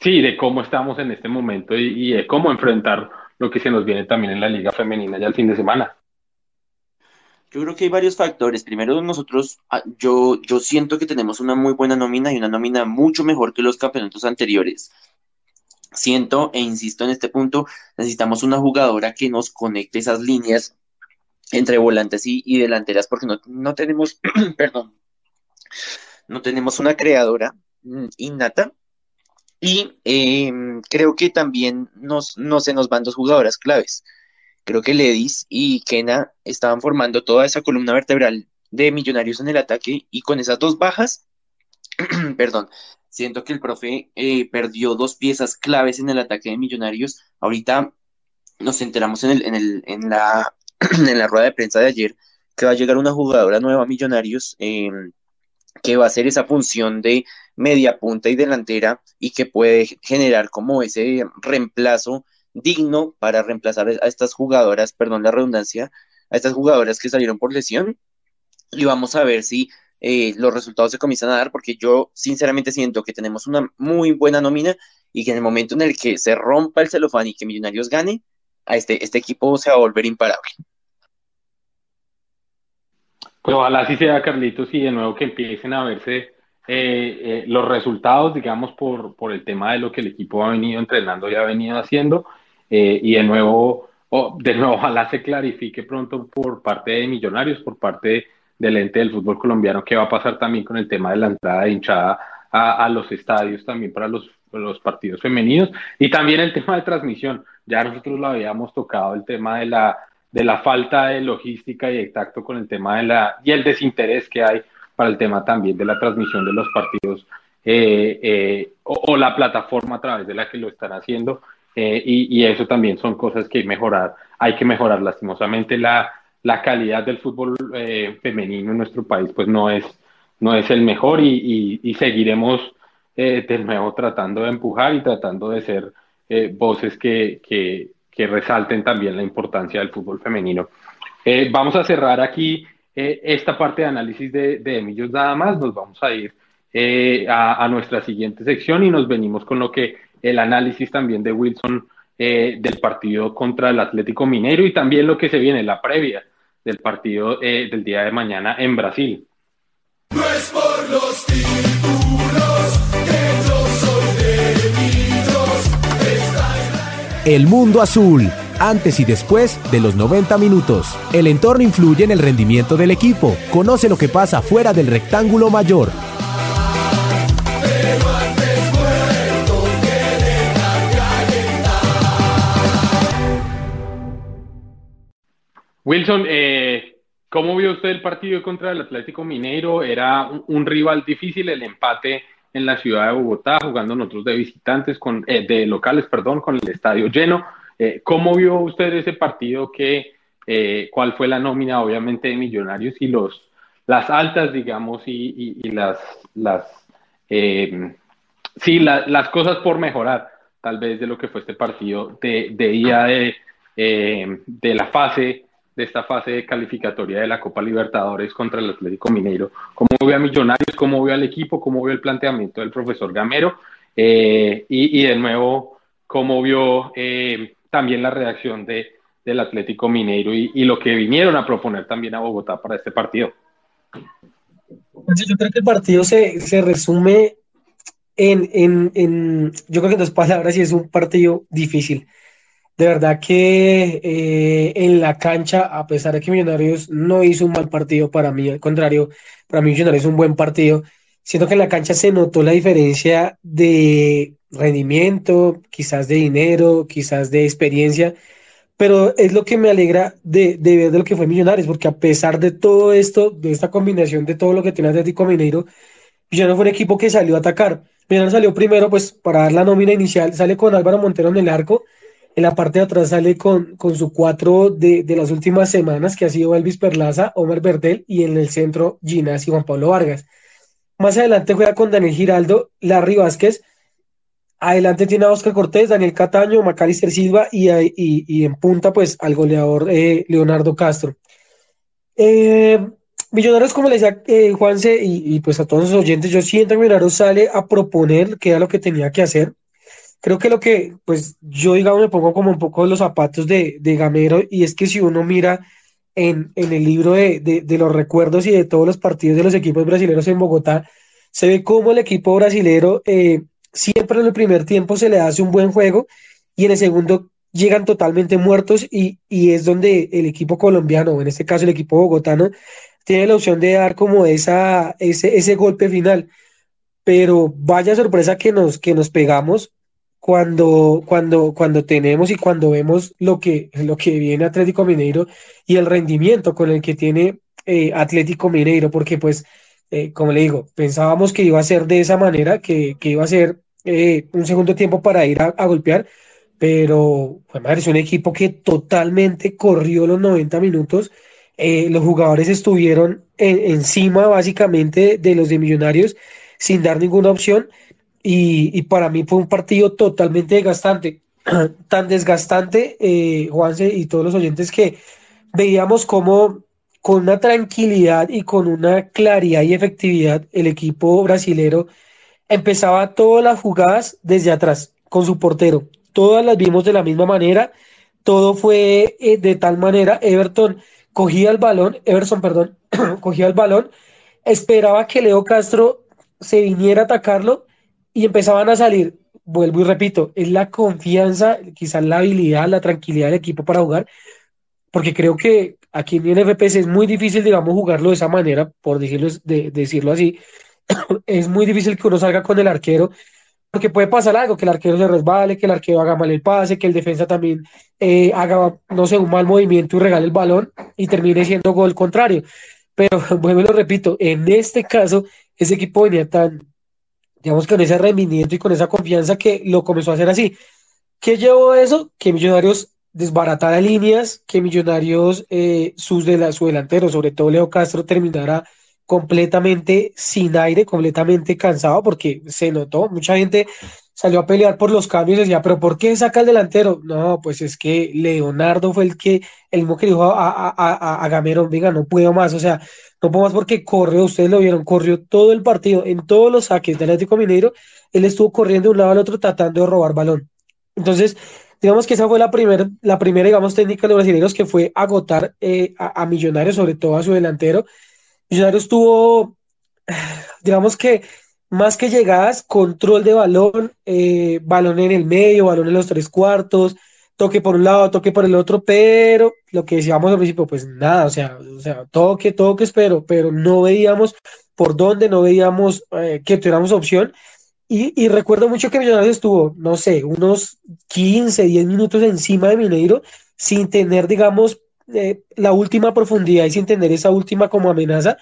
sí, de cómo estamos en este momento y, y, de cómo enfrentar lo que se nos viene también en la liga femenina ya el fin de semana. Yo creo que hay varios factores. Primero, nosotros, ah, yo, yo siento que tenemos una muy buena nómina y una nómina mucho mejor que los campeonatos anteriores. Siento e insisto en este punto, necesitamos una jugadora que nos conecte esas líneas entre volantes y, delanteras porque no, no tenemos, perdón, no tenemos una creadora mm, innata y em, creo que también nos, no se nos van dos jugadoras claves. Creo que Ledis y Kena estaban formando toda esa columna vertebral de Millonarios en el ataque y con esas dos bajas, perdón, Siento que el profe eh, perdió dos piezas claves en el ataque de Millonarios. Ahorita nos enteramos en, el, en, el, en, la, en la rueda de prensa de ayer que va a llegar una jugadora nueva a Millonarios em, que va a hacer esa función de media punta y delantera y que puede generar como ese reemplazo digno para reemplazar a estas jugadoras, perdón la redundancia, a estas jugadoras que salieron por lesión. Y vamos a ver si eh, los resultados se comienzan a dar, porque yo sinceramente siento que tenemos una muy buena nómina y que en el momento en el que se rompa el celofán y que Millonarios gane, a este, este equipo se va a volver imparable. Pues ojalá así sea, Carlitos, y de nuevo que empiecen a verse eh, eh, los resultados, digamos, por, por el tema de lo que el equipo ha venido entrenando y ha venido haciendo. y de nuevo, de nuevo, ojalá se clarifique pronto por parte de Millonarios, por parte de del ente del fútbol colombiano, qué va a pasar también con el tema de la entrada de hinchada a, los estadios también para los, los, partidos femeninos y también el tema de transmisión. Ya nosotros lo habíamos tocado, el tema de la, de la falta de logística y de tacto con el tema de la y el desinterés que hay para el tema también de la transmisión de los partidos eh, eh, o, la plataforma a través de la que lo están haciendo eh, y, y, eso también son cosas que mejorar, hay que mejorar. Lastimosamente la la calidad del fútbol femenino en nuestro país pues no es, no es el mejor y, seguiremos eh, de nuevo tratando de empujar y tratando de ser voces que, que, resalten también la importancia del fútbol femenino. vamos a cerrar aquí esta parte de análisis de, de Emillos nada más, nos vamos a ir eh, a, nuestra siguiente sección y nos venimos con lo que el análisis también de Wilson eh, del partido contra el Atlético Mineiro y también lo que se viene, la previa del partido del día de mañana en Brasil. El mundo azul, antes y después de los 90 minutos. El entorno influye en el rendimiento del equipo. Conoce lo que pasa fuera del rectángulo mayor. Wilson, eh, ¿cómo vio usted el partido contra el Atlético Mineiro? Era un rival difícil, el empate en la ciudad de Bogotá, jugando nosotros de visitantes, con, eh, de locales, perdón, con el estadio lleno. Eh, ¿Cómo vio usted ese partido? Que, eh, ¿Cuál fue la nómina, obviamente, de Millonarios y los, las altas, digamos, y, las, las, sí, las cosas por mejorar, tal vez, de lo que fue este partido de, de día de, de la fase de esta fase de calificatoria de la Copa Libertadores contra el Atlético Mineiro. ¿Cómo vio a Millonarios? ¿Cómo vio al equipo? ¿Cómo vio el planteamiento del profesor Gamero? Eh, y, de nuevo, ¿cómo vio eh, también la reacción de, del Atlético Mineiro y, lo que vinieron a proponer también a Bogotá para este partido? Yo creo que el partido se, se resume en, en, en, yo creo que en dos palabras y es un partido difícil. De verdad que eh, en la cancha, a pesar de que Millonarios no hizo un mal partido para mí, al contrario, para mí Millonarios es un buen partido, siento que en la cancha se notó la diferencia de rendimiento, quizás de dinero, quizás de experiencia, pero es lo que me alegra de, ver de lo que fue Millonarios, porque a pesar de todo esto, de esta combinación de todo lo que tiene Atlético Mineiro, Millonarios fue un equipo que salió a atacar. Millonarios salió primero, pues, para dar la nómina inicial, sale con Álvaro Montero en el arco, en la parte de atrás sale con, con su cuatro de, de, las últimas semanas, que ha sido Elvis Perlaza, Omar Berdel y en el centro Ginas y Juan Pablo Vargas. Más adelante juega con Daniel Giraldo, Larry Vázquez. Adelante tiene a Oscar Cortés, Daniel Cataño, Macalister Silva y, y, y, en punta, pues, al goleador eh, Leonardo Castro. Eh, Millonarios, como le decía eh, Juanse, y, y, pues a todos los oyentes, yo siento que Millonarios sale a proponer que era lo que tenía que hacer creo que lo que, pues yo digamos me pongo como un poco los zapatos de, de Gamero y es que si uno mira en, en el libro de, de, los recuerdos y de todos los partidos de los equipos brasileños en Bogotá, se ve cómo el equipo brasilero eh, siempre en el primer tiempo se le hace un buen juego y en el segundo llegan totalmente muertos y, y es donde el equipo colombiano, o en este caso el equipo bogotano, tiene la opción de dar como esa, ese, ese golpe final. Pero vaya sorpresa que nos, que nos pegamos cuando, cuando, cuando tenemos y cuando vemos lo que, lo que viene Atlético Mineiro y el rendimiento con el que tiene eh, Atlético Mineiro, porque pues, eh, como le digo, pensábamos que iba a ser de esa manera, que, que iba a ser eh, un segundo tiempo para ir a, golpear, pero pues, madre, es un equipo que totalmente corrió los 90 minutos. los jugadores estuvieron encima básicamente de los de Millonarios sin dar ninguna opción y, para mí fue un partido totalmente desgastante, tan desgastante, eh, Juanse y todos los oyentes, que veíamos como con una tranquilidad y con una claridad y efectividad el equipo brasilero empezaba todas las jugadas desde atrás, con su portero. Todas las vimos de la misma manera, todo fue eh, de tal manera, Everton cogía el balón, Everson, perdón, cogía el balón, esperaba que Leo Castro se viniera a atacarlo y empezaban a salir, vuelvo y repito, es la confianza, quizás la habilidad, la tranquilidad del equipo para jugar, porque creo que aquí en el FPS es muy difícil, digamos, jugarlo de esa manera, por decirlo, de, decirlo así, es muy difícil que uno salga con el arquero, porque puede pasar algo, que el arquero se resbale, que el arquero haga mal el pase, que el defensa también eh, haga, no sé, un mal movimiento y regale el balón y termine siendo gol contrario. Pero, y lo repito, en este caso, ese equipo venía tan, digamos, con ese rendimiento y con esa confianza que lo comenzó a hacer así. ¿Qué llevó a eso? Que Millonarios desbaratara líneas, que Millonarios, eh, sus de su delantero, sobre todo Leo Castro, terminara completamente sin aire, completamente cansado, porque se notó, mucha gente salió a pelear por los cambios y decía, pero ¿por qué saca el delantero? No, pues es que Leonardo fue el que, el mismo dijo a, a, a, a Gamero, venga, no puedo más, o sea, no puedo más porque corrió, ustedes lo vieron, corrió todo el partido, en todos los saques del Atlético Mineiro, él estuvo corriendo de un lado al otro tratando de robar balón. Entonces, digamos que esa fue la, primer, la primera, digamos, técnica de los brasileños que fue agotar eh, a, a Millonarios, sobre todo a su delantero. Millonarios tuvo, digamos que más que llegadas, control de balón, eh, balón en el medio, balón en los tres cuartos, toque por un lado, toque por el otro, pero lo que decíamos al principio, pues nada, o sea, o sea toque, toque, pero, pero no veíamos por dónde, no veíamos eh, que tuviéramos opción. Y, y, recuerdo mucho que Millonarios estuvo, no sé, unos 15, 10 minutos encima de Mineiro sin tener, digamos, eh, la última profundidad y sin tener esa última como amenaza.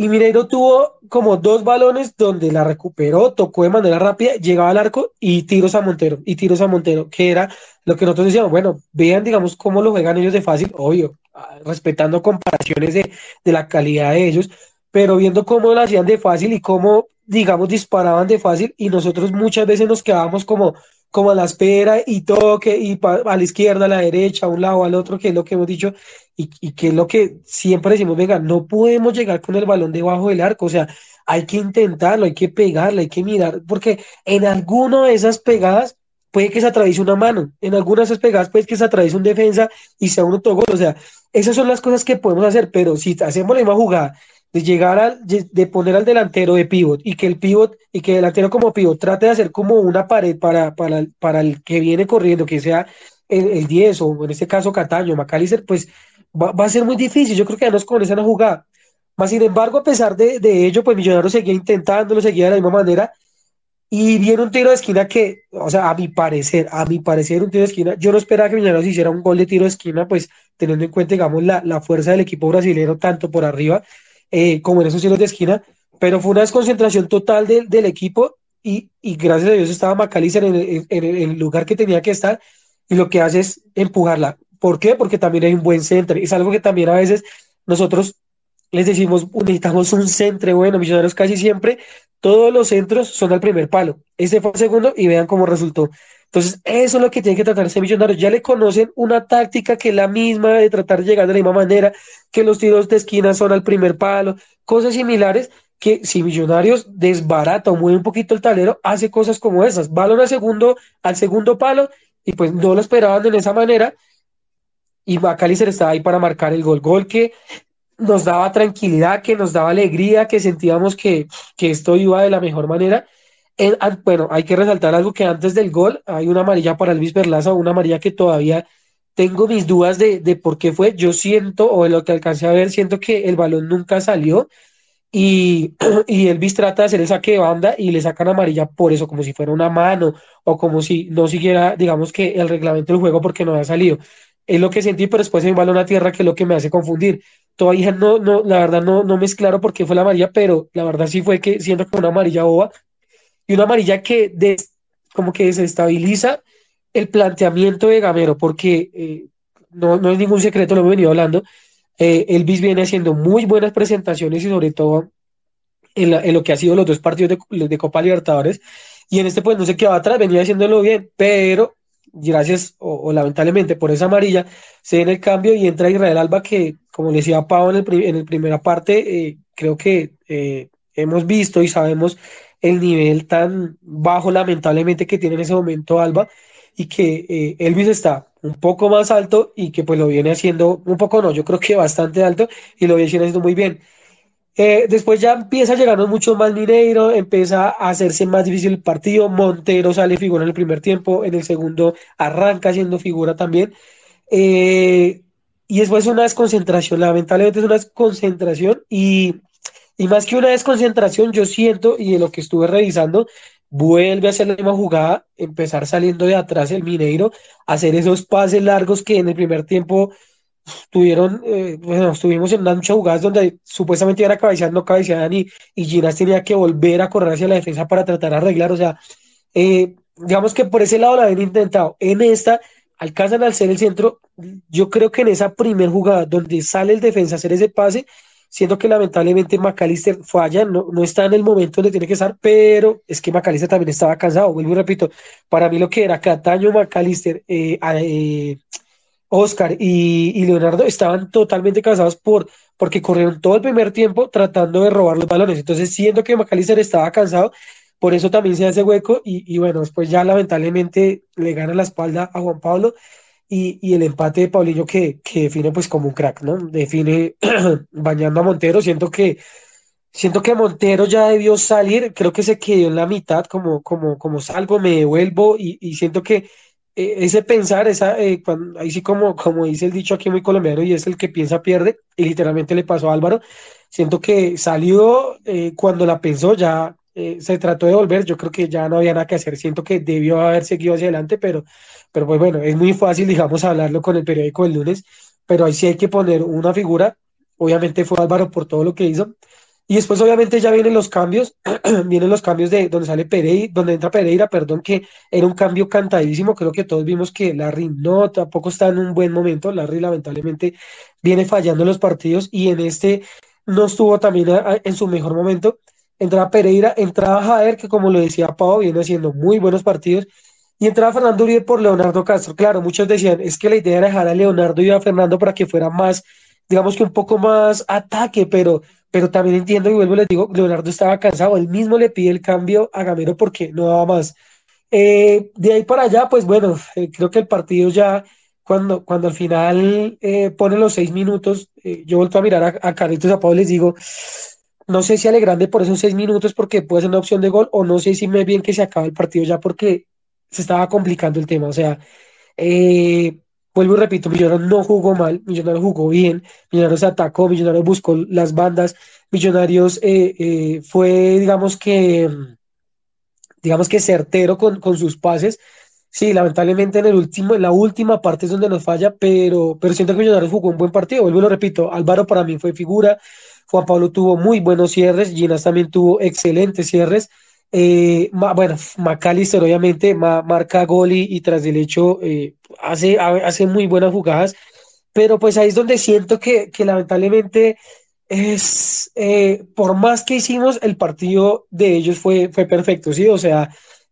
Y Mineiro tuvo como dos balones donde la recuperó, tocó de manera rápida, llegaba al arco y tiros a Montero, y tiros a Montero, que era lo que nosotros decíamos, bueno, vean, digamos, cómo lo juegan ellos de fácil, obvio, ah, respetando comparaciones de, de la calidad de ellos, pero viendo cómo lo hacían de fácil y cómo, digamos, disparaban de fácil, y nosotros muchas veces nos quedábamos como, como a la espera y toque, y a la izquierda, a la derecha, a un lado, al otro, que es lo que hemos dicho, y, y que es lo que siempre decimos, venga, no podemos llegar con el balón debajo del arco, o sea, hay que intentarlo, hay que pegarlo, hay que mirar, porque en alguna de esas pegadas puede que se atraviese una mano, en algunas de esas pegadas puede que se atraviese un defensa y sea un autogol, o sea, esas son las cosas que podemos hacer, pero si hacemos la misma jugada de llegar al, de poner al delantero de pivot y que el pivot y que el delantero como pivot trate de hacer como una pared para, para, para el que viene corriendo, que sea el, el 10 o en este caso Cataño, Macalister, pues va, a ser muy difícil. Yo creo que ya nos con esa jugada. Más sin embargo, a pesar de, de ello, pues Millonarios seguía intentándolo, seguía de la misma manera. Y viene un tiro de esquina que, o sea, a mi parecer, a mi parecer, un tiro de esquina. Yo no esperaba que Millonarios hiciera un gol de tiro de esquina, pues teniendo en cuenta, digamos, la, la fuerza del equipo brasileño, tanto por arriba eh, como en esos tiros de esquina. Pero fue una desconcentración total de, del equipo y, y, gracias a Dios estaba Macalister en el, en el lugar que tenía que estar y lo que hace es empujarla. ¿Por qué? Porque también hay un buen centro. Es algo que también a veces nosotros les decimos, necesitamos un centro bueno, Millonarios casi siempre, todos los centros son al primer palo. Este fue el segundo y vean cómo resultó. Entonces, eso es lo que tiene que tratar ese Millonarios. Ya le conocen una táctica que es la misma de tratar de llegar de la misma manera, que los tiros de esquina son al primer palo, cosas similares que si Millonarios desbarata o mueve un poquito el tablero, hace cosas como esas. Balón al segundo, al segundo palo y pues no lo esperaban de esa manera y Macalister estaba ahí para marcar el gol. Gol que nos daba tranquilidad, que nos daba alegría, que sentíamos que, que esto iba de la mejor manera. En, bueno, hay que resaltar algo que antes del gol hay una amarilla para Luis Perlaza, una amarilla que todavía tengo mis dudas de, de por qué fue. Yo siento, o de lo que alcancé a ver, siento que el balón nunca salió y, y Elvis trata de hacer el saque de banda y le sacan amarilla por eso, como si fuera una mano o como si no siguiera, digamos que el reglamento del juego porque no había salido es lo que sentí, pero después se me balón a tierra, que es lo que me hace confundir. Todavía no, no, la verdad no, no me es claro por qué fue la amarilla, pero la verdad sí fue que siento como una amarilla boba y una amarilla que como que desestabiliza el planteamiento de Gamero, porque eh, no, no es ningún secreto, lo hemos venido hablando. Eh, Elvis viene haciendo muy buenas presentaciones y sobre todo en, la, lo que ha sido los dos partidos de, Copa Libertadores. Y en este pues no se quedaba atrás, venía haciéndolo bien, pero gracias o, lamentablemente por esa amarilla, se en el cambio y entra Israel Alba que, como le decía Pau en el, en el primera parte, eh, creo que eh, hemos visto y sabemos el nivel tan bajo lamentablemente que tiene en ese momento Alba y que eh, Elvis está un poco más alto y que pues lo viene haciendo, un poco no, yo creo que bastante alto y lo viene haciendo muy bien. Eh, después ya empieza a llegarnos mucho más Mineiro, empieza a hacerse más difícil el partido. Montero sale figura en el primer tiempo, en el segundo arranca siendo figura también. Eh, y después una desconcentración, lamentablemente es una desconcentración y, y, más que una desconcentración, yo siento, y de lo que estuve revisando, vuelve a hacer la misma jugada, empezar saliendo de atrás el Mineiro, hacer esos pases largos que en el primer tiempo tuvieron, eh, bueno, estuvimos en muchas jugadas donde supuestamente iban a cabecear, no cabeceaban y, y Ginas tenía que volver a correr hacia la defensa para tratar de arreglar, o sea, eh, digamos que por ese lado lo habían intentado, en esta alcanzan al ser el centro, yo creo que en esa primer jugada donde sale el defensa a hacer ese pase, Siento que lamentablemente McAllister falla, no, no está en el momento donde tiene que estar, pero es que McAllister también estaba cansado. Vuelvo y repito, para mí lo que era Cataño, McAllister, eh, eh, Oscar y, Leonardo estaban totalmente cansados por, porque corrieron todo el primer tiempo tratando de robar los balones. Entonces, siento que McAllister estaba cansado, por eso también se hace hueco y, y bueno, después ya lamentablemente le gana la espalda a Juan Pablo y, el empate de Paulinho que, que, define pues como un crack, ¿no? Define bañando a Montero, siento que siento que Montero ya debió salir, creo que se quedó en la mitad, como, como, como salgo, me devuelvo. Y, y siento que eh, ese pensar, esa, eh, ahí sí como, como dice el dicho aquí muy colombiano y es el que piensa pierde, y literalmente le pasó a Álvaro, siento que salió eh, cuando la pensó ya se trató de volver, yo creo que ya no había nada que hacer, siento que debió haber seguido hacia adelante, pero pero pues bueno, es muy fácil, digamos, hablarlo con el periódico el lunes, pero ahí sí hay que poner una figura. Obviamente fue Álvaro por todo lo que hizo. Y después obviamente ya vienen los cambios, vienen los cambios de donde sale Pereira, donde entra Pereira, perdón, que era un cambio cantadísimo. Creo que todos vimos que Larry no tampoco está en un buen momento. Larry lamentablemente viene fallando en los partidos y en este no estuvo también en su mejor momento. Entraba Pereira, entraba Jaer, que como lo decía Pau, viene haciendo muy buenos partidos y entraba Fernando Uribe por Leonardo Castro. Claro, muchos decían, es que la idea era dejar a Leonardo y a Fernando para que fuera más, digamos que un poco más ataque, pero, pero también entiendo y vuelvo les digo, Leonardo estaba cansado, él mismo le pide el cambio a Gamero porque no daba más. Eh, de ahí para allá, pues bueno, eh, creo que el partido ya, cuando, cuando al final eh, pone los seis minutos, yo vuelto a mirar a, a Carlitos a Pablo y les digo, no sé si alegrande por esos seis minutos porque puede ser una opción de gol o no sé si me bien que se acaba el partido ya porque se estaba complicando el tema. O sea, eh, vuelvo y repito, Millonarios no jugó mal, Millonarios jugó bien, Millonarios atacó, Millonarios buscó las bandas, Millonarios eh, eh, fue, digamos que, digamos que certero con, con, sus pases. Sí, lamentablemente en el último, en la última parte es donde nos falla, pero, pero siento que Millonarios jugó un buen partido. Vuelvo y lo repito, Álvaro para mí fue figura, Juan Pablo tuvo muy buenos cierres, Ginas también tuvo excelentes cierres. Eh, bueno, McAllister obviamente marca gol y, tras del hecho eh, hace, hace muy buenas jugadas, pero pues ahí es donde siento que, lamentablemente es, eh, por más que hicimos, el partido de ellos fue, fue perfecto, ¿sí? O sea,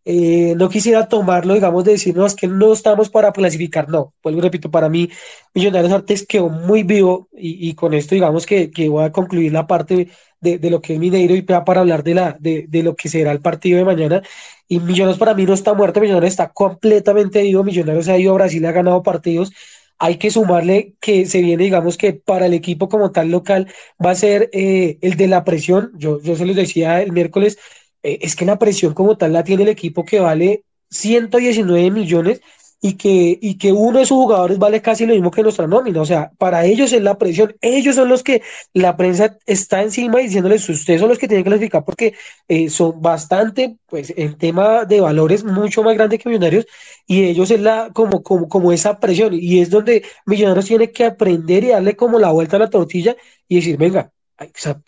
eh, no quisiera tomarlo, digamos, de decir, no, es que no estamos para clasificar, no, vuelvo repito, para mí Millonarios Artes quedó muy vivo y, con esto, digamos, que, que voy a concluir la parte de, lo que es Mineiro y para hablar de, la, de, lo que será el partido de mañana. Y Millonarios para mí no está muerto, Millonarios está completamente vivo, Millonarios ha ido a Brasil, ha ganado partidos. Hay que sumarle que se viene, digamos que para el equipo como tal local va a ser eh, el de la presión. Yo, yo se los decía el miércoles, eh, es que la presión como tal la tiene el equipo que vale 119 millones y que, y que uno de sus jugadores vale casi lo mismo que nuestra nómina. O sea, para ellos es la presión. Ellos son los que la prensa está encima diciéndoles, ustedes son los que tienen que clasificar porque eh, son bastante, pues, en tema de valores mucho más grandes que Millonarios y ellos es la, como, como, como esa presión. Y es donde Millonarios tiene que aprender y darle como la vuelta a la tortilla y decir, venga,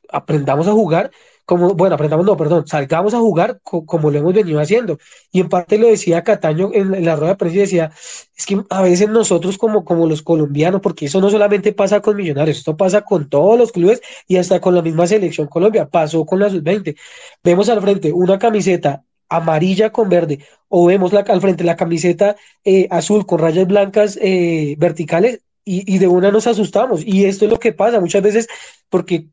aprendamos a jugar como, bueno, aprendamos, no, perdón, salgamos a jugar como lo hemos venido haciendo. Y en parte lo decía Cataño en, la rueda de prensa decía, es que a veces nosotros como, como los colombianos, porque eso no solamente pasa con Millonarios, esto pasa con todos los clubes y hasta con la misma selección Colombia, pasó con la sub-20. Vemos al frente una camiseta amarilla con verde, o vemos al frente la camiseta eh, azul con rayas blancas eh, verticales, y, y de una nos asustamos. Y esto es lo que pasa muchas veces, porque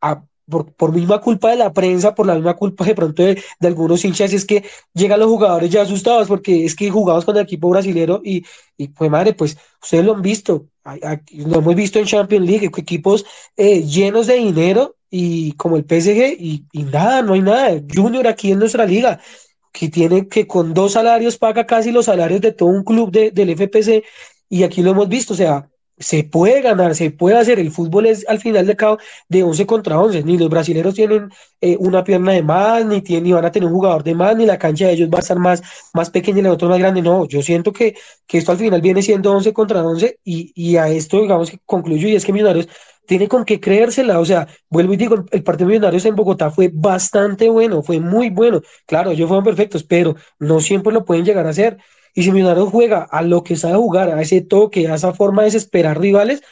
a, por, por, misma culpa de la prensa, por la misma culpa de pronto de, algunos hinchas, es que llegan los jugadores ya asustados porque es que jugamos con el equipo brasilero y, y pues madre, pues ustedes lo han visto, lo hemos visto en Champions League, equipos eh, llenos de dinero y como el PSG y, y, nada, no hay nada. Junior aquí en nuestra liga, que tiene que con dos salarios paga casi los salarios de todo un club de, del FPC y aquí lo hemos visto, o sea, se puede ganar, se puede hacer. El fútbol es al final de cabo de 11 contra 11. Ni los brasileños tienen eh, una pierna de más, ni, tienen, ni van a tener un jugador de más, ni la cancha de ellos va a estar más, más pequeña y la otra más grande. No, yo siento que, que esto al final viene siendo 11 contra 11 y, y a esto, digamos que concluyo, y es que Millonarios tiene con qué creérsela. O sea, vuelvo y digo, el partido de Millonarios en Bogotá fue bastante bueno, fue muy bueno. Claro, ellos fueron perfectos, pero no siempre lo pueden llegar a hacer. Y si Millonarios juega a lo que sabe jugar, a ese toque, a esa forma de desesperar rivales,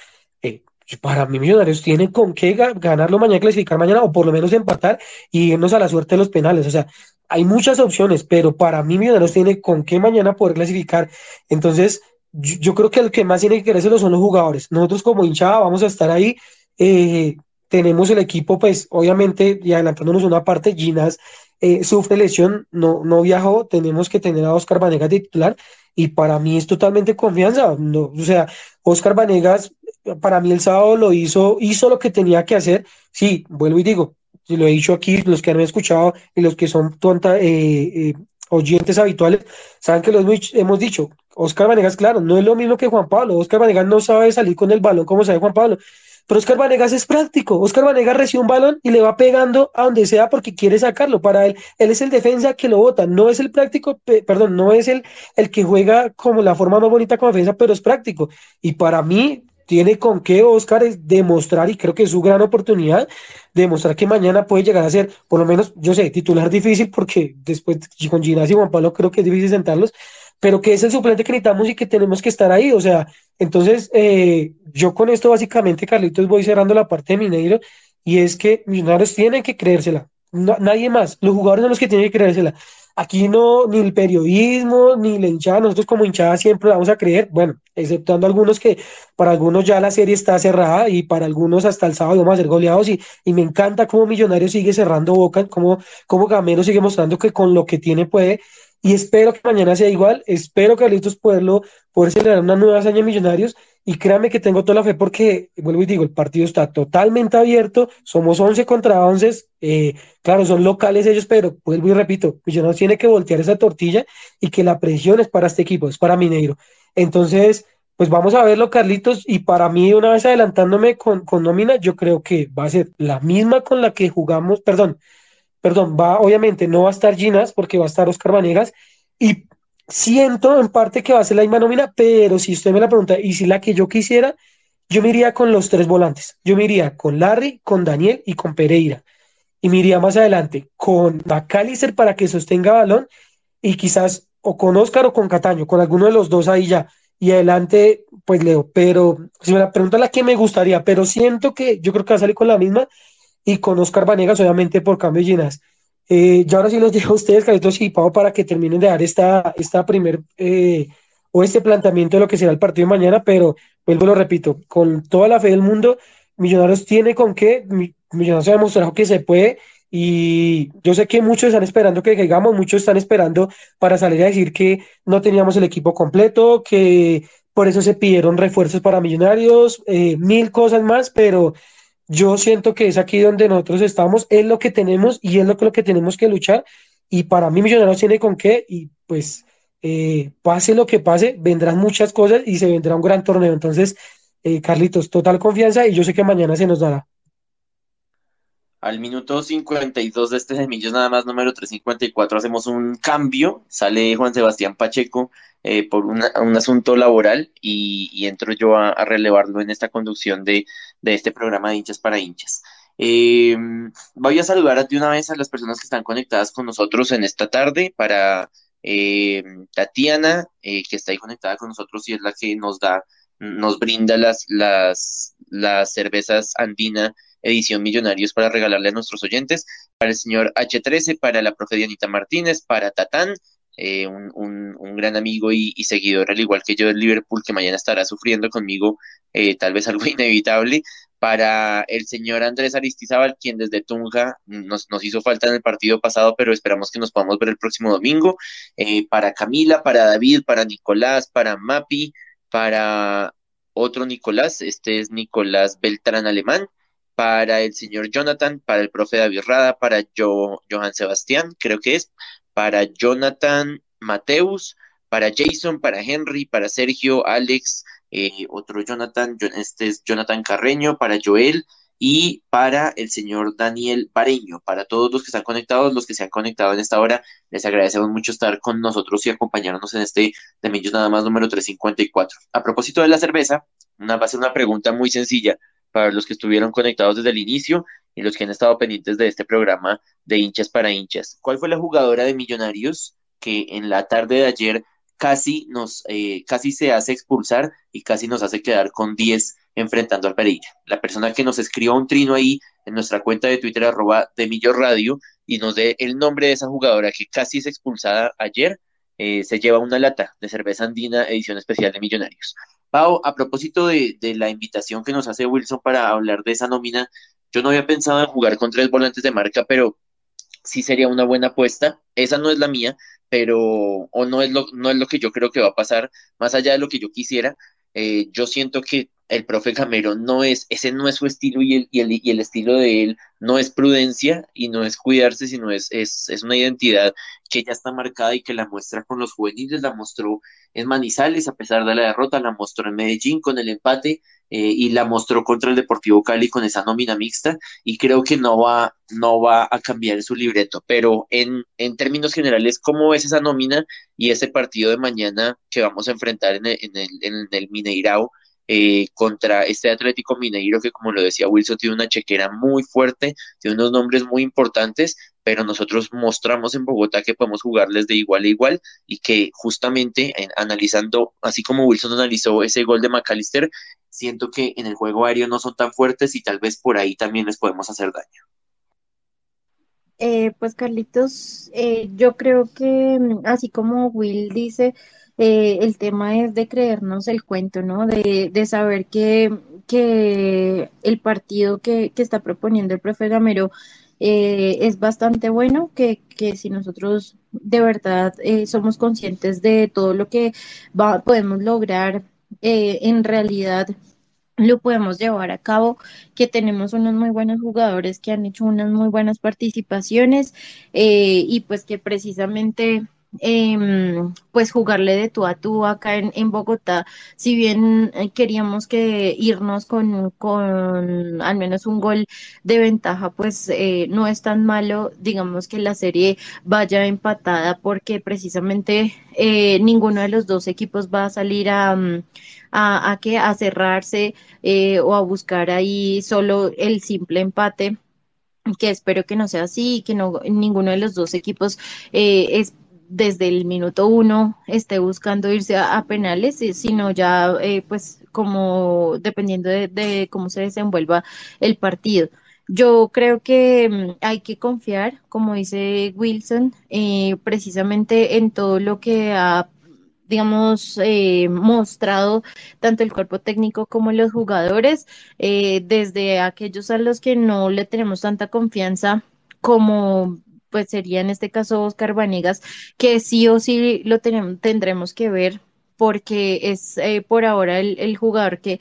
eh, para mí Millonarios tiene con qué ganarlo mañana, clasificar mañana o por lo menos empatar y irnos a la suerte de los penales. O sea, hay muchas opciones, pero para mí Millonarios tiene con qué mañana poder clasificar. Entonces, yo, creo que el que más tiene que lo son los jugadores. Nosotros como hinchada vamos a estar ahí. Eh, tenemos el equipo, pues obviamente, y adelantándonos una parte, Ginas eh, sufre lesión, no, no viajó, tenemos que tener a Oscar Vanegas titular y para mí es totalmente confianza. No, o sea, Oscar Vanegas, para mí el sábado lo hizo, hizo lo que tenía que hacer. Sí, vuelvo y digo, lo he dicho aquí, los que han escuchado y los que son tonta, eh, eh, oyentes habituales, saben que lo hemos dicho. Oscar Vanegas, claro, no es lo mismo que Juan Pablo. Oscar Vanegas no sabe salir con el balón como sabe Juan Pablo. Pero Oscar Vanegas es práctico. Oscar Vanegas recibe un balón y le va pegando a donde sea porque quiere sacarlo. Para él, él es el defensa que lo bota. No es el práctico, perdón, no es el, el que juega como la forma más bonita como defensa, pero es práctico. Y para mí, tiene con qué Oscar demostrar, y creo que es su gran oportunidad, demostrar que mañana puede llegar a ser, por lo menos, yo sé, titular difícil, porque después con Ginás y Juan Pablo creo que es difícil sentarlos, pero que es el suplente que necesitamos y que tenemos que estar ahí. O sea, entonces eh, yo con esto básicamente, Carlitos, voy cerrando la parte de Mineiro y es que Millonarios tienen que creérsela. nadie más, los jugadores son los que tienen que creérsela. Aquí no, ni el periodismo, ni la hinchada, nosotros como hinchada siempre vamos a creer, bueno, exceptuando algunos que para algunos ya la serie está cerrada y para algunos hasta el sábado vamos a ser goleados y, y me encanta cómo Millonarios sigue cerrando boca, cómo, cómo Gamero sigue mostrando que con lo que tiene puede y espero que mañana sea igual, espero Carlitos poderlo, poder celebrar una nueva hazaña de Millonarios y créame que tengo toda la fe porque, vuelvo y digo, el partido está totalmente abierto, somos 11 contra 11, eh, claro, son locales ellos, pero vuelvo y repito, Millonarios tiene que voltear esa tortilla y que la presión es para este equipo, es para Mineiro. Entonces, pues vamos a verlo, Carlitos, y para mí, una vez adelantándome con, con nómina, yo creo que va a ser la misma con la que jugamos, perdón, perdón, va, obviamente no va a estar Ginas porque va a estar Oscar Vanegas y siento en parte que va a ser la misma nómina, pero si usted me la pregunta y si la que yo quisiera, yo me iría con los tres volantes. Yo me iría con Larry, con Daniel y con Pereira. Y me iría más adelante con McAllister para que sostenga balón y quizás o con Oscar o con Cataño, con alguno de los dos ahí ya. Y adelante, pues Leo. Pero si me la pregunta la que me gustaría, pero siento que yo creo que va a salir con la misma y con Oscar Vanegas, obviamente por cambio de Eh, yo ahora sí los dejo a ustedes, Carlitos y Pau, para que terminen de dar esta, esta primer eh, o este planteamiento de lo que será el partido de mañana, pero vuelvo lo repito, con toda la fe del mundo, Millonarios tiene con qué, Millonarios ha demostrado que se puede y yo sé que muchos están esperando que llegamos, muchos están esperando para salir a decir que no teníamos el equipo completo, que por eso se pidieron refuerzos para Millonarios, eh, mil cosas más, pero yo siento que es aquí donde nosotros estamos, es lo que tenemos y es lo que, lo que tenemos que luchar. Y para mí Millonarios tiene con qué y pues eh, pase lo que pase, vendrán muchas cosas y se vendrá un gran torneo. Entonces, eh, Carlitos, total confianza y yo sé que mañana se nos dará. Al minuto 52 de este semillo, nada más número 354, hacemos un cambio. Sale Juan Sebastián Pacheco eh, por un asunto laboral y, entro yo a, relevarlo en esta conducción de, este programa de hinchas para hinchas. Eh, voy a saludar de una vez a las personas que están conectadas con nosotros en esta tarde para eh, Tatiana, que está ahí conectada con nosotros y es la que nos da, nos brinda las, las, las cervezas andina edición Millonarios para regalarle a nuestros oyentes, para el señor H13, para la profe Dianita Martínez, para Tatán, eh, un, un, gran amigo y, seguidor, al igual que yo del Liverpool, que mañana estará sufriendo conmigo eh, tal vez algo inevitable, para el señor Andrés Aristizábal, quien desde Tunja nos, nos, hizo falta en el partido pasado, pero esperamos que nos podamos ver el próximo domingo, eh, para Camila, para David, para Nicolás, para Mapi, para otro Nicolás, este es Nicolás Beltrán Alemán, para el señor Jonathan, para el profe David Rada, para Johan Sebastián, creo que es, para Jonathan Mateus, para Jason, para Henry, para Sergio, Alex, eh, otro Jonathan, este es Jonathan Carreño, para Joel y para el señor Daniel Pareño. Para todos los que están conectados, los que se han conectado en esta hora, les agradecemos mucho estar con nosotros y acompañarnos en este de Millos Nada más número 354. A propósito de la cerveza, una, va a ser una pregunta muy sencilla para los que estuvieron conectados desde el inicio y los que han estado pendientes de este programa de hinchas para hinchas. ¿Cuál fue la jugadora de Millonarios que en la tarde de ayer casi nos, eh, casi se hace expulsar y casi nos hace quedar con 10 enfrentando al Pereira. La persona que nos escriba un trino ahí en nuestra cuenta de Twitter arroba de Millo Radio y nos dé el nombre de esa jugadora que casi es expulsada ayer, eh, se lleva una lata de cerveza andina edición especial de Millonarios. Pau, a propósito de, de, la invitación que nos hace Wilson para hablar de esa nómina, yo no había pensado en jugar con tres volantes de marca, pero sí sería una buena apuesta. Esa no es la mía, pero o no es lo, no es lo que yo creo que va a pasar, más allá de lo que yo quisiera. Eh, yo siento que el profe Camero no es, ese no es su estilo y el, y el, y el estilo de él no es prudencia y no es cuidarse, sino es, es, es, una identidad que ya está marcada y que la muestra con los juveniles, la mostró en Manizales a pesar de la derrota, la mostró en Medellín con el empate eh, y la mostró contra el Deportivo Cali con esa nómina mixta y creo que no va, no va a cambiar su libreto, pero en, en términos generales, ¿cómo ves esa nómina y ese partido de mañana que vamos a enfrentar en el, en el, en el Mineirao? Eh, contra este Atlético Mineiro que como lo decía Wilson tiene una chequera muy fuerte, tiene unos nombres muy importantes, pero nosotros mostramos en Bogotá que podemos jugarles de igual a igual y que justamente en, analizando, así como Wilson analizó ese gol de McAllister, siento que en el juego aéreo no son tan fuertes y tal vez por ahí también les podemos hacer daño. Eh, pues Carlitos, eh, yo creo que así como Will dice, eh, el tema es de creernos el cuento, ¿no? De, de saber que, que el partido que, que, está proponiendo el profe Gamero eh, es bastante bueno, que, que, si nosotros de verdad eh, somos conscientes de todo lo que va, podemos lograr eh, en realidad lo podemos llevar a cabo, que tenemos unos muy buenos jugadores que han hecho unas muy buenas participaciones y pues que precisamente eh, pues jugarle de tú a tú acá en, en Bogotá, si bien eh, queríamos que irnos con, con al menos un gol de ventaja, pues eh, no es tan malo, digamos que la serie vaya empatada porque precisamente eh, ninguno de los dos equipos va a salir a, mm, a, a, que, a cerrarse eh, o a buscar ahí solo el simple empate que espero que no sea así que no ninguno de los dos equipos eh, desde el minuto uno esté buscando irse a, a penales, sino ya eh, pues como dependiendo de, de, cómo se desenvuelva el partido. Yo creo que mm, hay que confiar, como dice Wilson, eh, precisamente en todo lo que ha digamos, eh, mostrado tanto el cuerpo técnico como los jugadores, eh, desde aquellos a los que no le tenemos tanta confianza como pues sería en este caso Oscar Vanegas, que sí o sí lo tenemos, tendremos que ver porque es eh, por ahora el, jugador que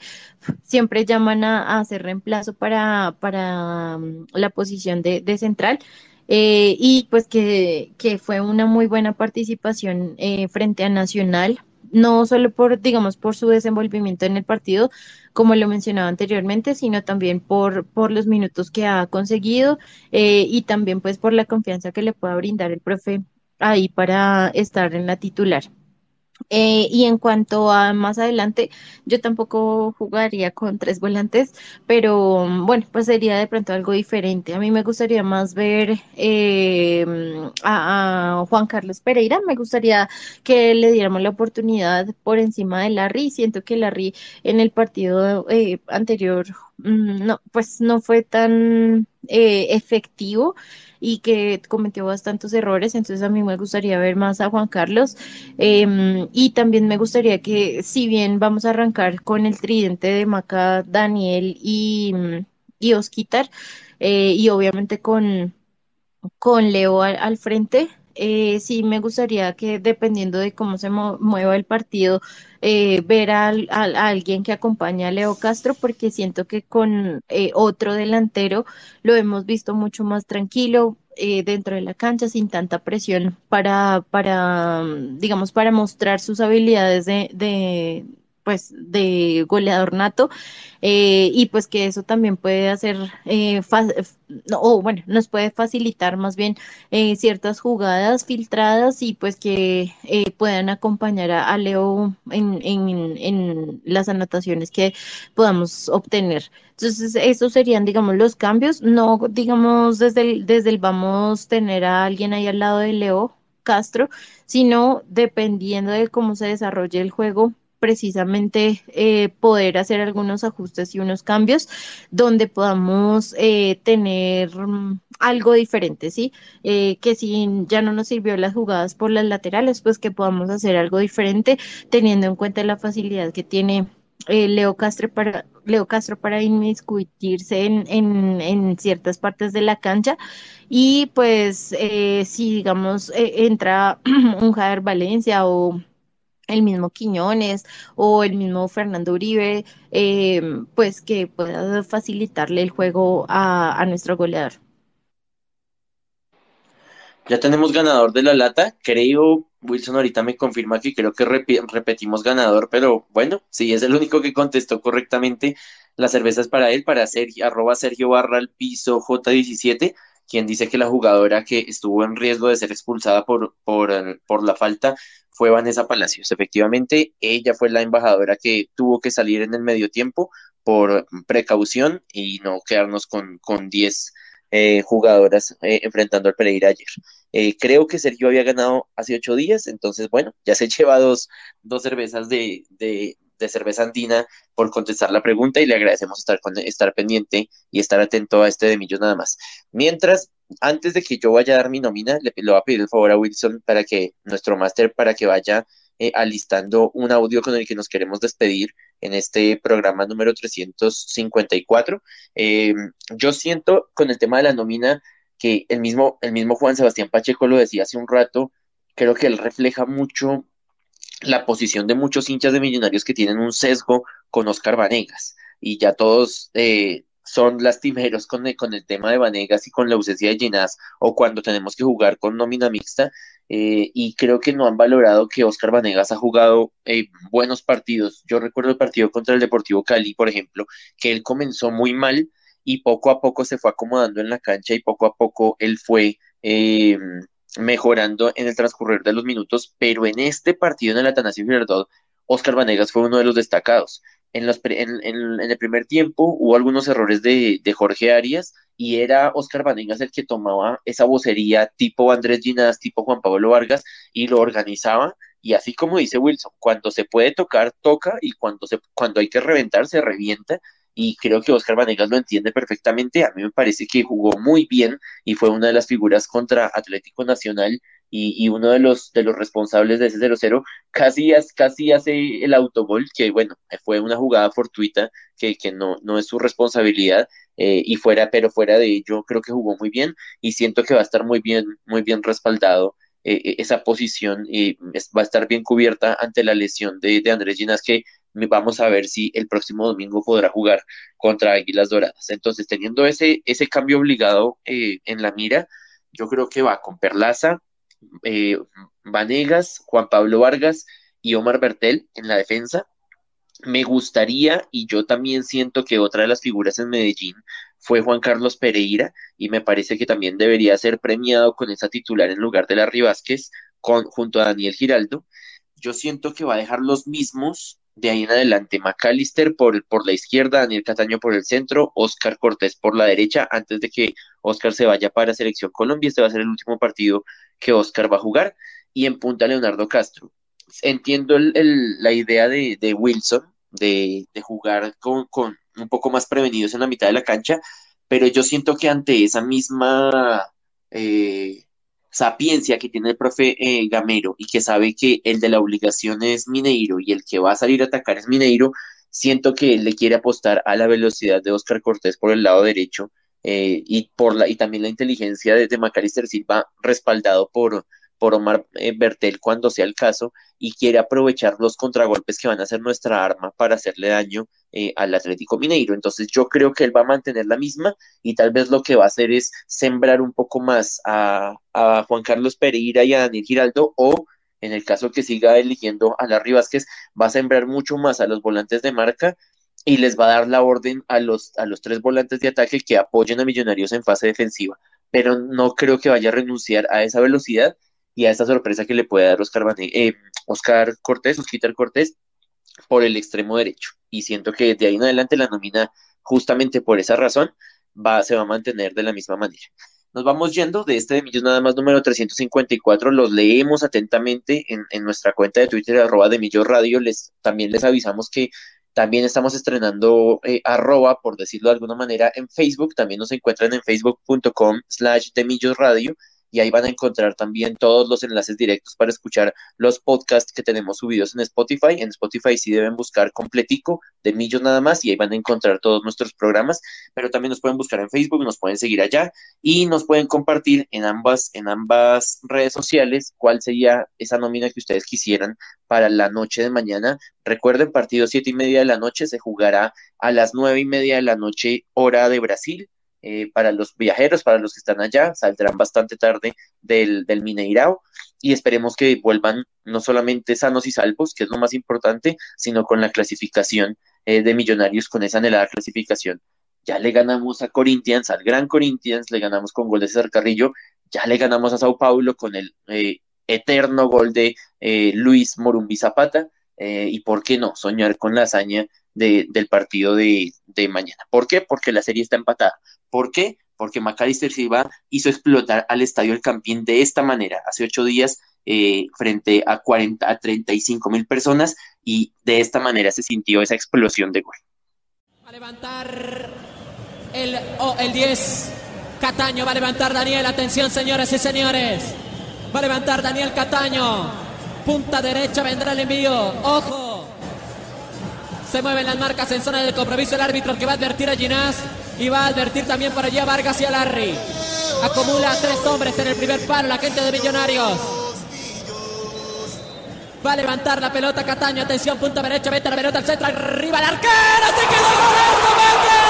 siempre llaman a, hacer reemplazo para, para um, la posición de, de central. Eh, y pues que, que, fue una muy buena participación eh, frente a Nacional, no solo por, digamos, por su desenvolvimiento en el partido, como lo mencionaba anteriormente, sino también por, por los minutos que ha conseguido eh, y también pues por la confianza que le pueda brindar el profe ahí para estar en la titular. Eh, y en cuanto a más adelante, yo tampoco jugaría con tres volantes, pero bueno, pues sería de pronto algo diferente. A mí me gustaría más ver eh, a, a, Juan Carlos Pereira, me gustaría que le diéramos la oportunidad por encima de Larry. Siento que Larry en el partido eh, anterior, mm, no, pues no fue tan eh, efectivo y que cometió bastantes errores, entonces a mí me gustaría ver más a Juan Carlos eh, y también me gustaría que si bien vamos a arrancar con el tridente de Maca, Daniel y, y Osquitar eh, y obviamente con, con Leo al, al frente, eh, sí me gustaría que dependiendo de cómo se mueva el partido, eh, ver a, alguien que acompañe a Leo Castro, porque siento que con eh, otro delantero lo hemos visto mucho más tranquilo eh, dentro de la cancha, sin tanta presión para, para, digamos, para mostrar sus habilidades de, de pues de goleador nato eh, y pues que eso también puede hacer eh, o bueno nos puede facilitar más bien eh, ciertas jugadas filtradas y pues que eh, puedan acompañar a, Leo en, en, en, las anotaciones que podamos obtener. Entonces esos serían digamos los cambios. No digamos desde el, desde el vamos tener a alguien ahí al lado de Leo Castro sino dependiendo de cómo se desarrolle el juego precisamente eh, poder hacer algunos ajustes y unos cambios donde podamos eh, tener mm, algo diferente, ¿sí? Eh, que si ya no nos sirvió las jugadas por las laterales, pues que podamos hacer algo diferente teniendo en cuenta la facilidad que tiene Leo Castro para Leo Castro para inmiscuirse en, en, en, ciertas partes de la cancha y pues si digamos entra un Javier Valencia o el mismo Quiñones o el mismo Fernando Uribe, eh, pues que pueda facilitarle el juego a, a, nuestro goleador. Ya tenemos ganador de la lata, creo, Wilson ahorita me confirma que creo que repetimos ganador, pero bueno, si es el único que contestó correctamente, la cerveza es para él, para Sergio, arroba Sergio Barra al piso J17, quien dice que la jugadora que estuvo en riesgo de ser expulsada por, por, por la falta fue Vanessa Palacios. Efectivamente, ella fue la embajadora que tuvo que salir en el medio tiempo por precaución y no quedarnos con, con 10 eh, jugadoras eh, enfrentando al Pereira ayer. Eh, creo que Sergio había ganado hace ocho días, entonces bueno, ya se lleva dos, dos cervezas de, de, de cerveza andina por contestar la pregunta y le agradecemos estar, con, estar pendiente y estar atento a este de Millos nada más. Mientras, antes de que yo vaya a dar mi nómina, le, le voy a pedir el favor a Wilson para que nuestro máster, para que vaya eh, alistando un audio con el que nos queremos despedir en este programa número 354. Eh, yo siento con el tema de la nómina que el mismo, el mismo Juan Sebastián Pacheco lo decía hace un rato, creo que él refleja mucho la posición de muchos hinchas de millonarios que tienen un sesgo con Oscar Vanegas y ya todos eh, son lastimeros con el, con el tema de Vanegas y con la ausencia de Ginás o cuando tenemos que jugar con nómina mixta eh, y creo que no han valorado que Oscar Vanegas ha jugado eh, buenos partidos. Yo recuerdo el partido contra el Deportivo Cali, por ejemplo, que él comenzó muy mal y poco a poco se fue acomodando en la cancha y poco a poco él fue eh, mejorando en el transcurrir de los minutos, pero en este partido en el Atanasio Girardot, Oscar Vanegas fue uno de los destacados. En, en, el primer tiempo hubo algunos errores de, de, Jorge Arias y era Oscar Vanegas el que tomaba esa vocería tipo Andrés Ginás, tipo Juan Pablo Vargas y lo organizaba. Y así como dice Wilson, cuando se puede tocar, toca y cuando, se, cuando hay que reventar, se revienta y creo que Oscar Vanegas lo entiende perfectamente. A mí me parece que jugó muy bien y fue una de las figuras contra Atlético Nacional y, y uno de los, de los responsables de ese 0-0. Casi, casi hace el autogol, que bueno, fue una jugada fortuita que, que no, no es su responsabilidad. Eh, y fuera, pero fuera de ello, creo que jugó muy bien y siento que va a estar muy bien, muy bien respaldado eh, e, esa posición y va a estar bien cubierta ante la lesión de, de Andrés Ginas, que vamos a ver si el próximo domingo podrá jugar contra Águilas Doradas. Entonces, teniendo ese, ese cambio obligado eh, en la mira, yo creo que va con Perlaza, eh, Vanegas, Juan Pablo Vargas y Omar Bertel en la defensa. Me gustaría, y yo también siento que otra de las figuras en Medellín fue Juan Carlos Pereira, y me parece que también debería ser premiado con esa titular en lugar de la Vázquez, junto a Daniel Giraldo. Yo siento que va a dejar los mismos de ahí en adelante, McAllister por, por la izquierda, Daniel Cataño por el centro, Oscar Cortés por la derecha, antes de que Oscar se vaya para Selección Colombia. Este va a ser el último partido que Oscar va a jugar. Y en punta Leonardo Castro. Entiendo el, la idea de, de Wilson de, de jugar con, con, un poco más prevenidos en la mitad de la cancha, pero yo siento que ante esa misma eh, sapiencia que tiene el profe eh, Gamero y que sabe que el de la obligación es Mineiro y el que va a salir a atacar es Mineiro, siento que él le quiere apostar a la velocidad de Oscar Cortés por el lado derecho eh, y por la y también la inteligencia de, de Silva respaldado por por Omar eh, Bertel cuando sea el caso y quiere aprovechar los contragolpes que van a ser nuestra arma para hacerle daño eh, al Atlético Mineiro. Entonces yo creo que él va a mantener la misma y tal vez lo que va a hacer es sembrar un poco más a, a Juan Carlos Pereira y a Daniel Giraldo o en el caso que siga eligiendo a Larry Vázquez, va a sembrar mucho más a los volantes de marca y les va a dar la orden a los, a los tres volantes de ataque que apoyen a Millonarios en fase defensiva. Pero no creo que vaya a renunciar a esa velocidad y a esta sorpresa que le puede dar Oscar, eh, Oscar Cortés, Oscar Cortés, por el extremo derecho. Y siento que de ahí en adelante la nómina, justamente por esa razón, va, se va a mantener de la misma manera. nos vamos yendo de este de Millos nada más número 354, los leemos atentamente en, en nuestra cuenta de Twitter, arroba de Millos Radio, les, también les avisamos que también estamos estrenando eh, arroba, por decirlo de alguna manera, en Facebook, también nos encuentran en facebook.com slash de Millos Radio, y ahí van a encontrar también todos los enlaces directos para escuchar los podcasts que tenemos subidos en Spotify. En Spotify sí deben buscar completico de Millos nada más y ahí van a encontrar todos nuestros programas, pero también nos pueden buscar en Facebook, nos pueden seguir allá y nos pueden compartir en ambas, en ambas redes sociales cuál sería esa nómina que ustedes quisieran para la noche de mañana. Recuerden, partido siete y media de la noche se jugará a las nueve y media de la noche, hora de Brasil eh, para los viajeros, para los que están allá, saldrán bastante tarde del, del Mineirao y esperemos que vuelvan no solamente sanos y salvos, que es lo más importante, sino con la clasificación eh, de Millonarios, con esa anhelada clasificación. Ya le ganamos a Corinthians, al Gran Corinthians, le ganamos con gol de César Carrillo, ya le ganamos a Sao Paulo con el eh, eterno gol de Luis Morumbi Zapata, y por qué no soñar con la hazaña del partido de, mañana. ¿Por qué? Porque la serie está empatada. ¿Por qué? Porque Macalister Silva hizo explotar al Estadio El Campín de esta manera, hace ocho días, eh, frente a 40 a 35 mil personas, y de esta manera se sintió esa explosión de gol. a levantar el, oh, el 10. Cataño va a levantar Daniel. Atención, señores y señores. Va a levantar Daniel Cataño. Punta derecha vendrá el envío. Ojo. Se mueven las marcas en zona del compromiso. El árbitro que va a advertir a Ginás. Y va a advertir también por allí a Vargas y a Larry. Acumula tres hombres en el primer palo la gente de Millonarios. Va a levantar la pelota Cataño. Atención, punta derecha. Vete la pelota al centro. Arriba el arquero. Se quedó nos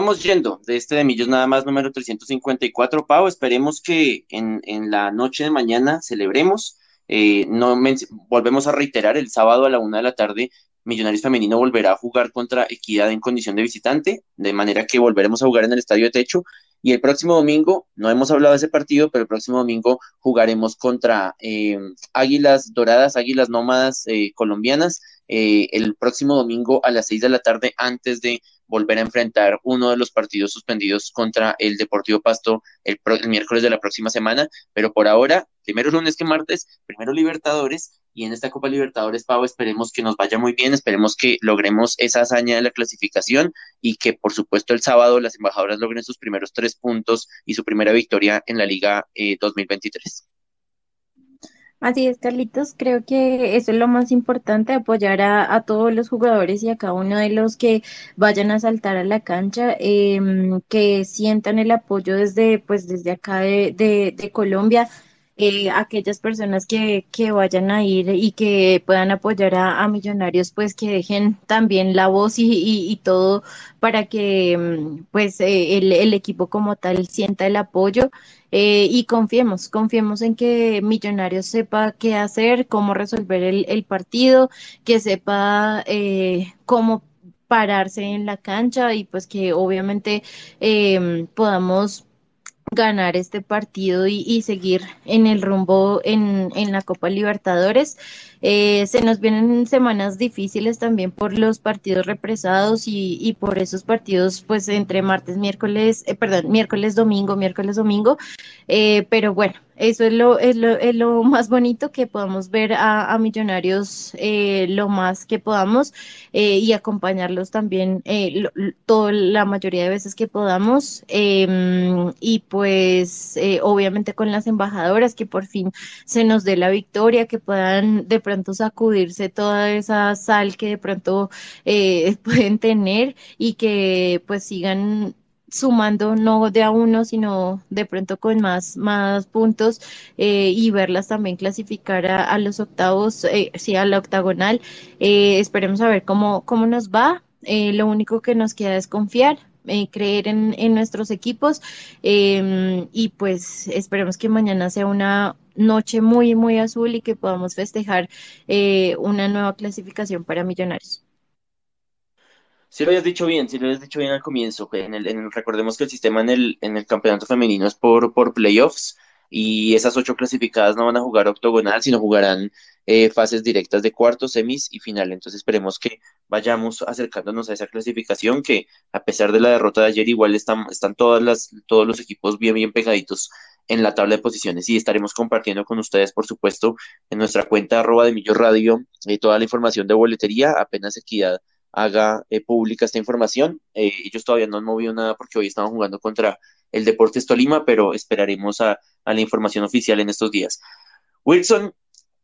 vamos yendo de este de Millos nada más número 354, Pau. Esperemos que en, en la noche de mañana celebremos. Eh, no volvemos a reiterar, el sábado a la una de la tarde, Millonarios Femenino volverá a jugar contra Equidad en condición de visitante, de manera que volveremos a jugar en el Estadio de Techo. Y el próximo domingo, no hemos hablado de ese partido, pero el próximo domingo jugaremos contra eh, Águilas Doradas, Águilas Nómadas eh, colombianas, el próximo domingo a las seis de la tarde antes de volver a enfrentar uno de los partidos suspendidos contra el Deportivo Pasto el, miércoles de la próxima semana, pero por ahora, primero lunes que martes, primero Libertadores, y en esta Copa Libertadores, Pau, esperemos que nos vaya muy bien, esperemos que logremos esa hazaña de la clasificación y que por supuesto el sábado las embajadoras logren sus primeros tres puntos y su primera victoria en la Liga 2023. Eh, Así es, Carlitos. Creo que eso es lo más importante, apoyar a, todos los jugadores y a cada uno de los que vayan a saltar a la cancha, em, que sientan el apoyo desde, pues, desde acá de, de, Colombia. Eh, aquellas personas que, que, vayan a ir y que puedan apoyar a, Millonarios, pues que dejen también la voz y, y, todo para que em, pues eh, el, el, equipo como tal sienta el apoyo eh, y confiemos, confiemos en que Millonarios sepa qué hacer, cómo resolver el, partido, que sepa eh, cómo pararse en la cancha y pues que obviamente podamos ganar este partido y, seguir en el rumbo en, en la Copa Libertadores. Eh, se nos vienen semanas difíciles también por los partidos represados y, y por esos partidos, pues entre martes, miércoles, eh, perdón, miércoles, domingo, miércoles, domingo. Eh, pero bueno, eso es lo, es lo, es lo más bonito que podamos ver a, a Millonarios eh, lo más que podamos eh, y acompañarlos también eh, toda la mayoría de veces que podamos. Em, y pues obviamente con las embajadoras que por fin se nos dé la victoria, que puedan de pronto sacudirse toda esa sal que de pronto pueden tener y que pues sigan sumando no de a uno, sino de pronto con más, más puntos eh, y verlas también clasificar a, los octavos, eh, sí, a la octagonal. Eh, esperemos a ver cómo, cómo nos va. Eh, lo único que nos queda es confiar, creer en, en, nuestros equipos em, y pues esperemos que mañana sea una noche muy, muy azul y que podamos festejar una nueva clasificación para Millonarios. Si lo habías dicho bien, si lo habías dicho bien al comienzo, en el, recordemos que el sistema en el, en el campeonato femenino es por, por playoffs y esas ocho clasificadas no van a jugar octogonal, sino jugarán eh, fases directas de cuartos, semis y final. Entonces esperemos que vayamos acercándonos a esa clasificación que a pesar de la derrota de ayer igual están, están todas las, todos los equipos bien, bien pegaditos en la tabla de posiciones y estaremos compartiendo con ustedes, por supuesto, en nuestra cuenta arroba de Millo Radio eh, toda la información de boletería, apenas Equidad haga eh, pública esta información. Eh, ellos todavía no han movido nada porque hoy estaban jugando contra el Deportes Tolima, pero esperaremos a, a la información oficial en estos días. Wilson,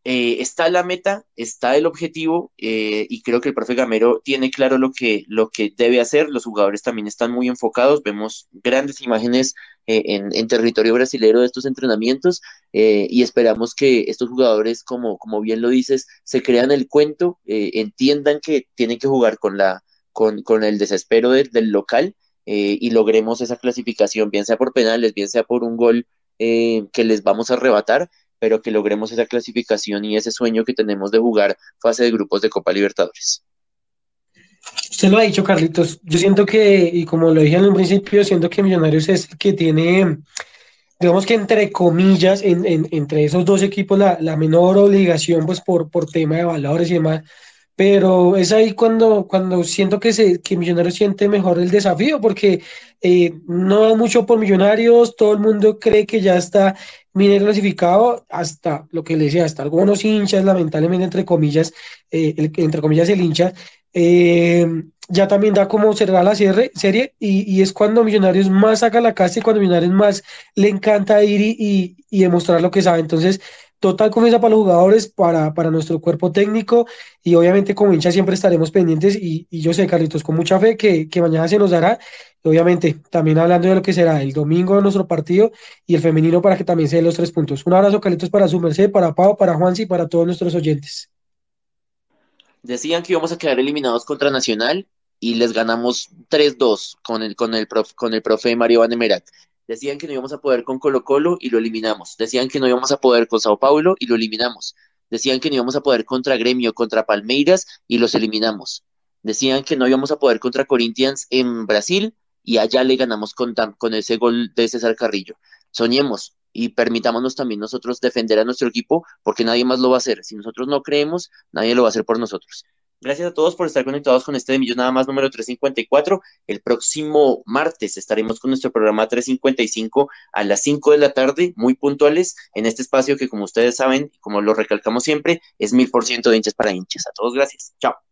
eh, está la meta, está el objetivo eh, y creo que el profe Gamero tiene claro lo que, lo que debe hacer. Los jugadores también están muy enfocados. Vemos grandes imágenes eh, en, en, territorio brasileño de estos entrenamientos y esperamos que estos jugadores, como, como bien lo dices, se crean el cuento, entiendan que tienen que jugar con, la, con, con el desespero del local y logremos esa clasificación, bien sea por penales, bien sea por un gol que les vamos a arrebatar pero que logremos esa clasificación y ese sueño que tenemos de jugar fase de grupos de Copa Libertadores. Usted lo ha dicho, Carlitos. Yo siento que, y como lo dije en un principio, siento que Millonarios es el que tiene, digamos que entre comillas, en, entre esos dos equipos, la, menor obligación, pues por, por tema de valores y demás. Pero es ahí cuando, cuando siento que, se, que Millonarios siente mejor el desafío, porque eh, no mucho por Millonarios, todo el mundo cree que ya está Mire clasificado hasta lo que le decía, hasta algunos hinchas, lamentablemente, entre comillas, eh, entre comillas, el hincha, eh, ya también da como cerrar la serie, serie y, es cuando Millonarios más saca la casa y cuando Millonarios más le encanta ir y, y demostrar lo que sabe. Entonces, total confianza para los jugadores, para, para nuestro cuerpo técnico y obviamente como hincha siempre estaremos pendientes y, yo sé, Carlitos, con mucha fe que, mañana se nos dará, obviamente también hablando de lo que será el domingo de nuestro partido y el femenino para que también se den los tres puntos. Un abrazo, Carlitos, para su merced, para Pau, para Juansi y para todos nuestros oyentes. Decían que íbamos a quedar eliminados contra Nacional y les ganamos 3-2 con el, con, el con el profe Mario Vanemerac. Decían que no íbamos a poder con Colo Colo y lo eliminamos. Decían que no íbamos a poder con Sao Paulo y lo eliminamos. Decían que no íbamos a poder contra Gremio, contra Palmeiras y los eliminamos. Decían que no íbamos a poder contra Corinthians en Brasil y allá le ganamos con, con ese gol de César Carrillo. Soñemos y permitámonos también nosotros defender a nuestro equipo porque nadie más lo va a hacer. Si nosotros no creemos, nadie lo va a hacer por nosotros. Gracias a todos por estar conectados con este de Millón Nada Más número 354. El próximo martes estaremos con nuestro programa 355 a las 5 de la tarde, muy puntuales, en este espacio que, como ustedes saben, como lo recalcamos siempre, es mil por ciento de hinchas para hinchas. A todos, gracias. Chao.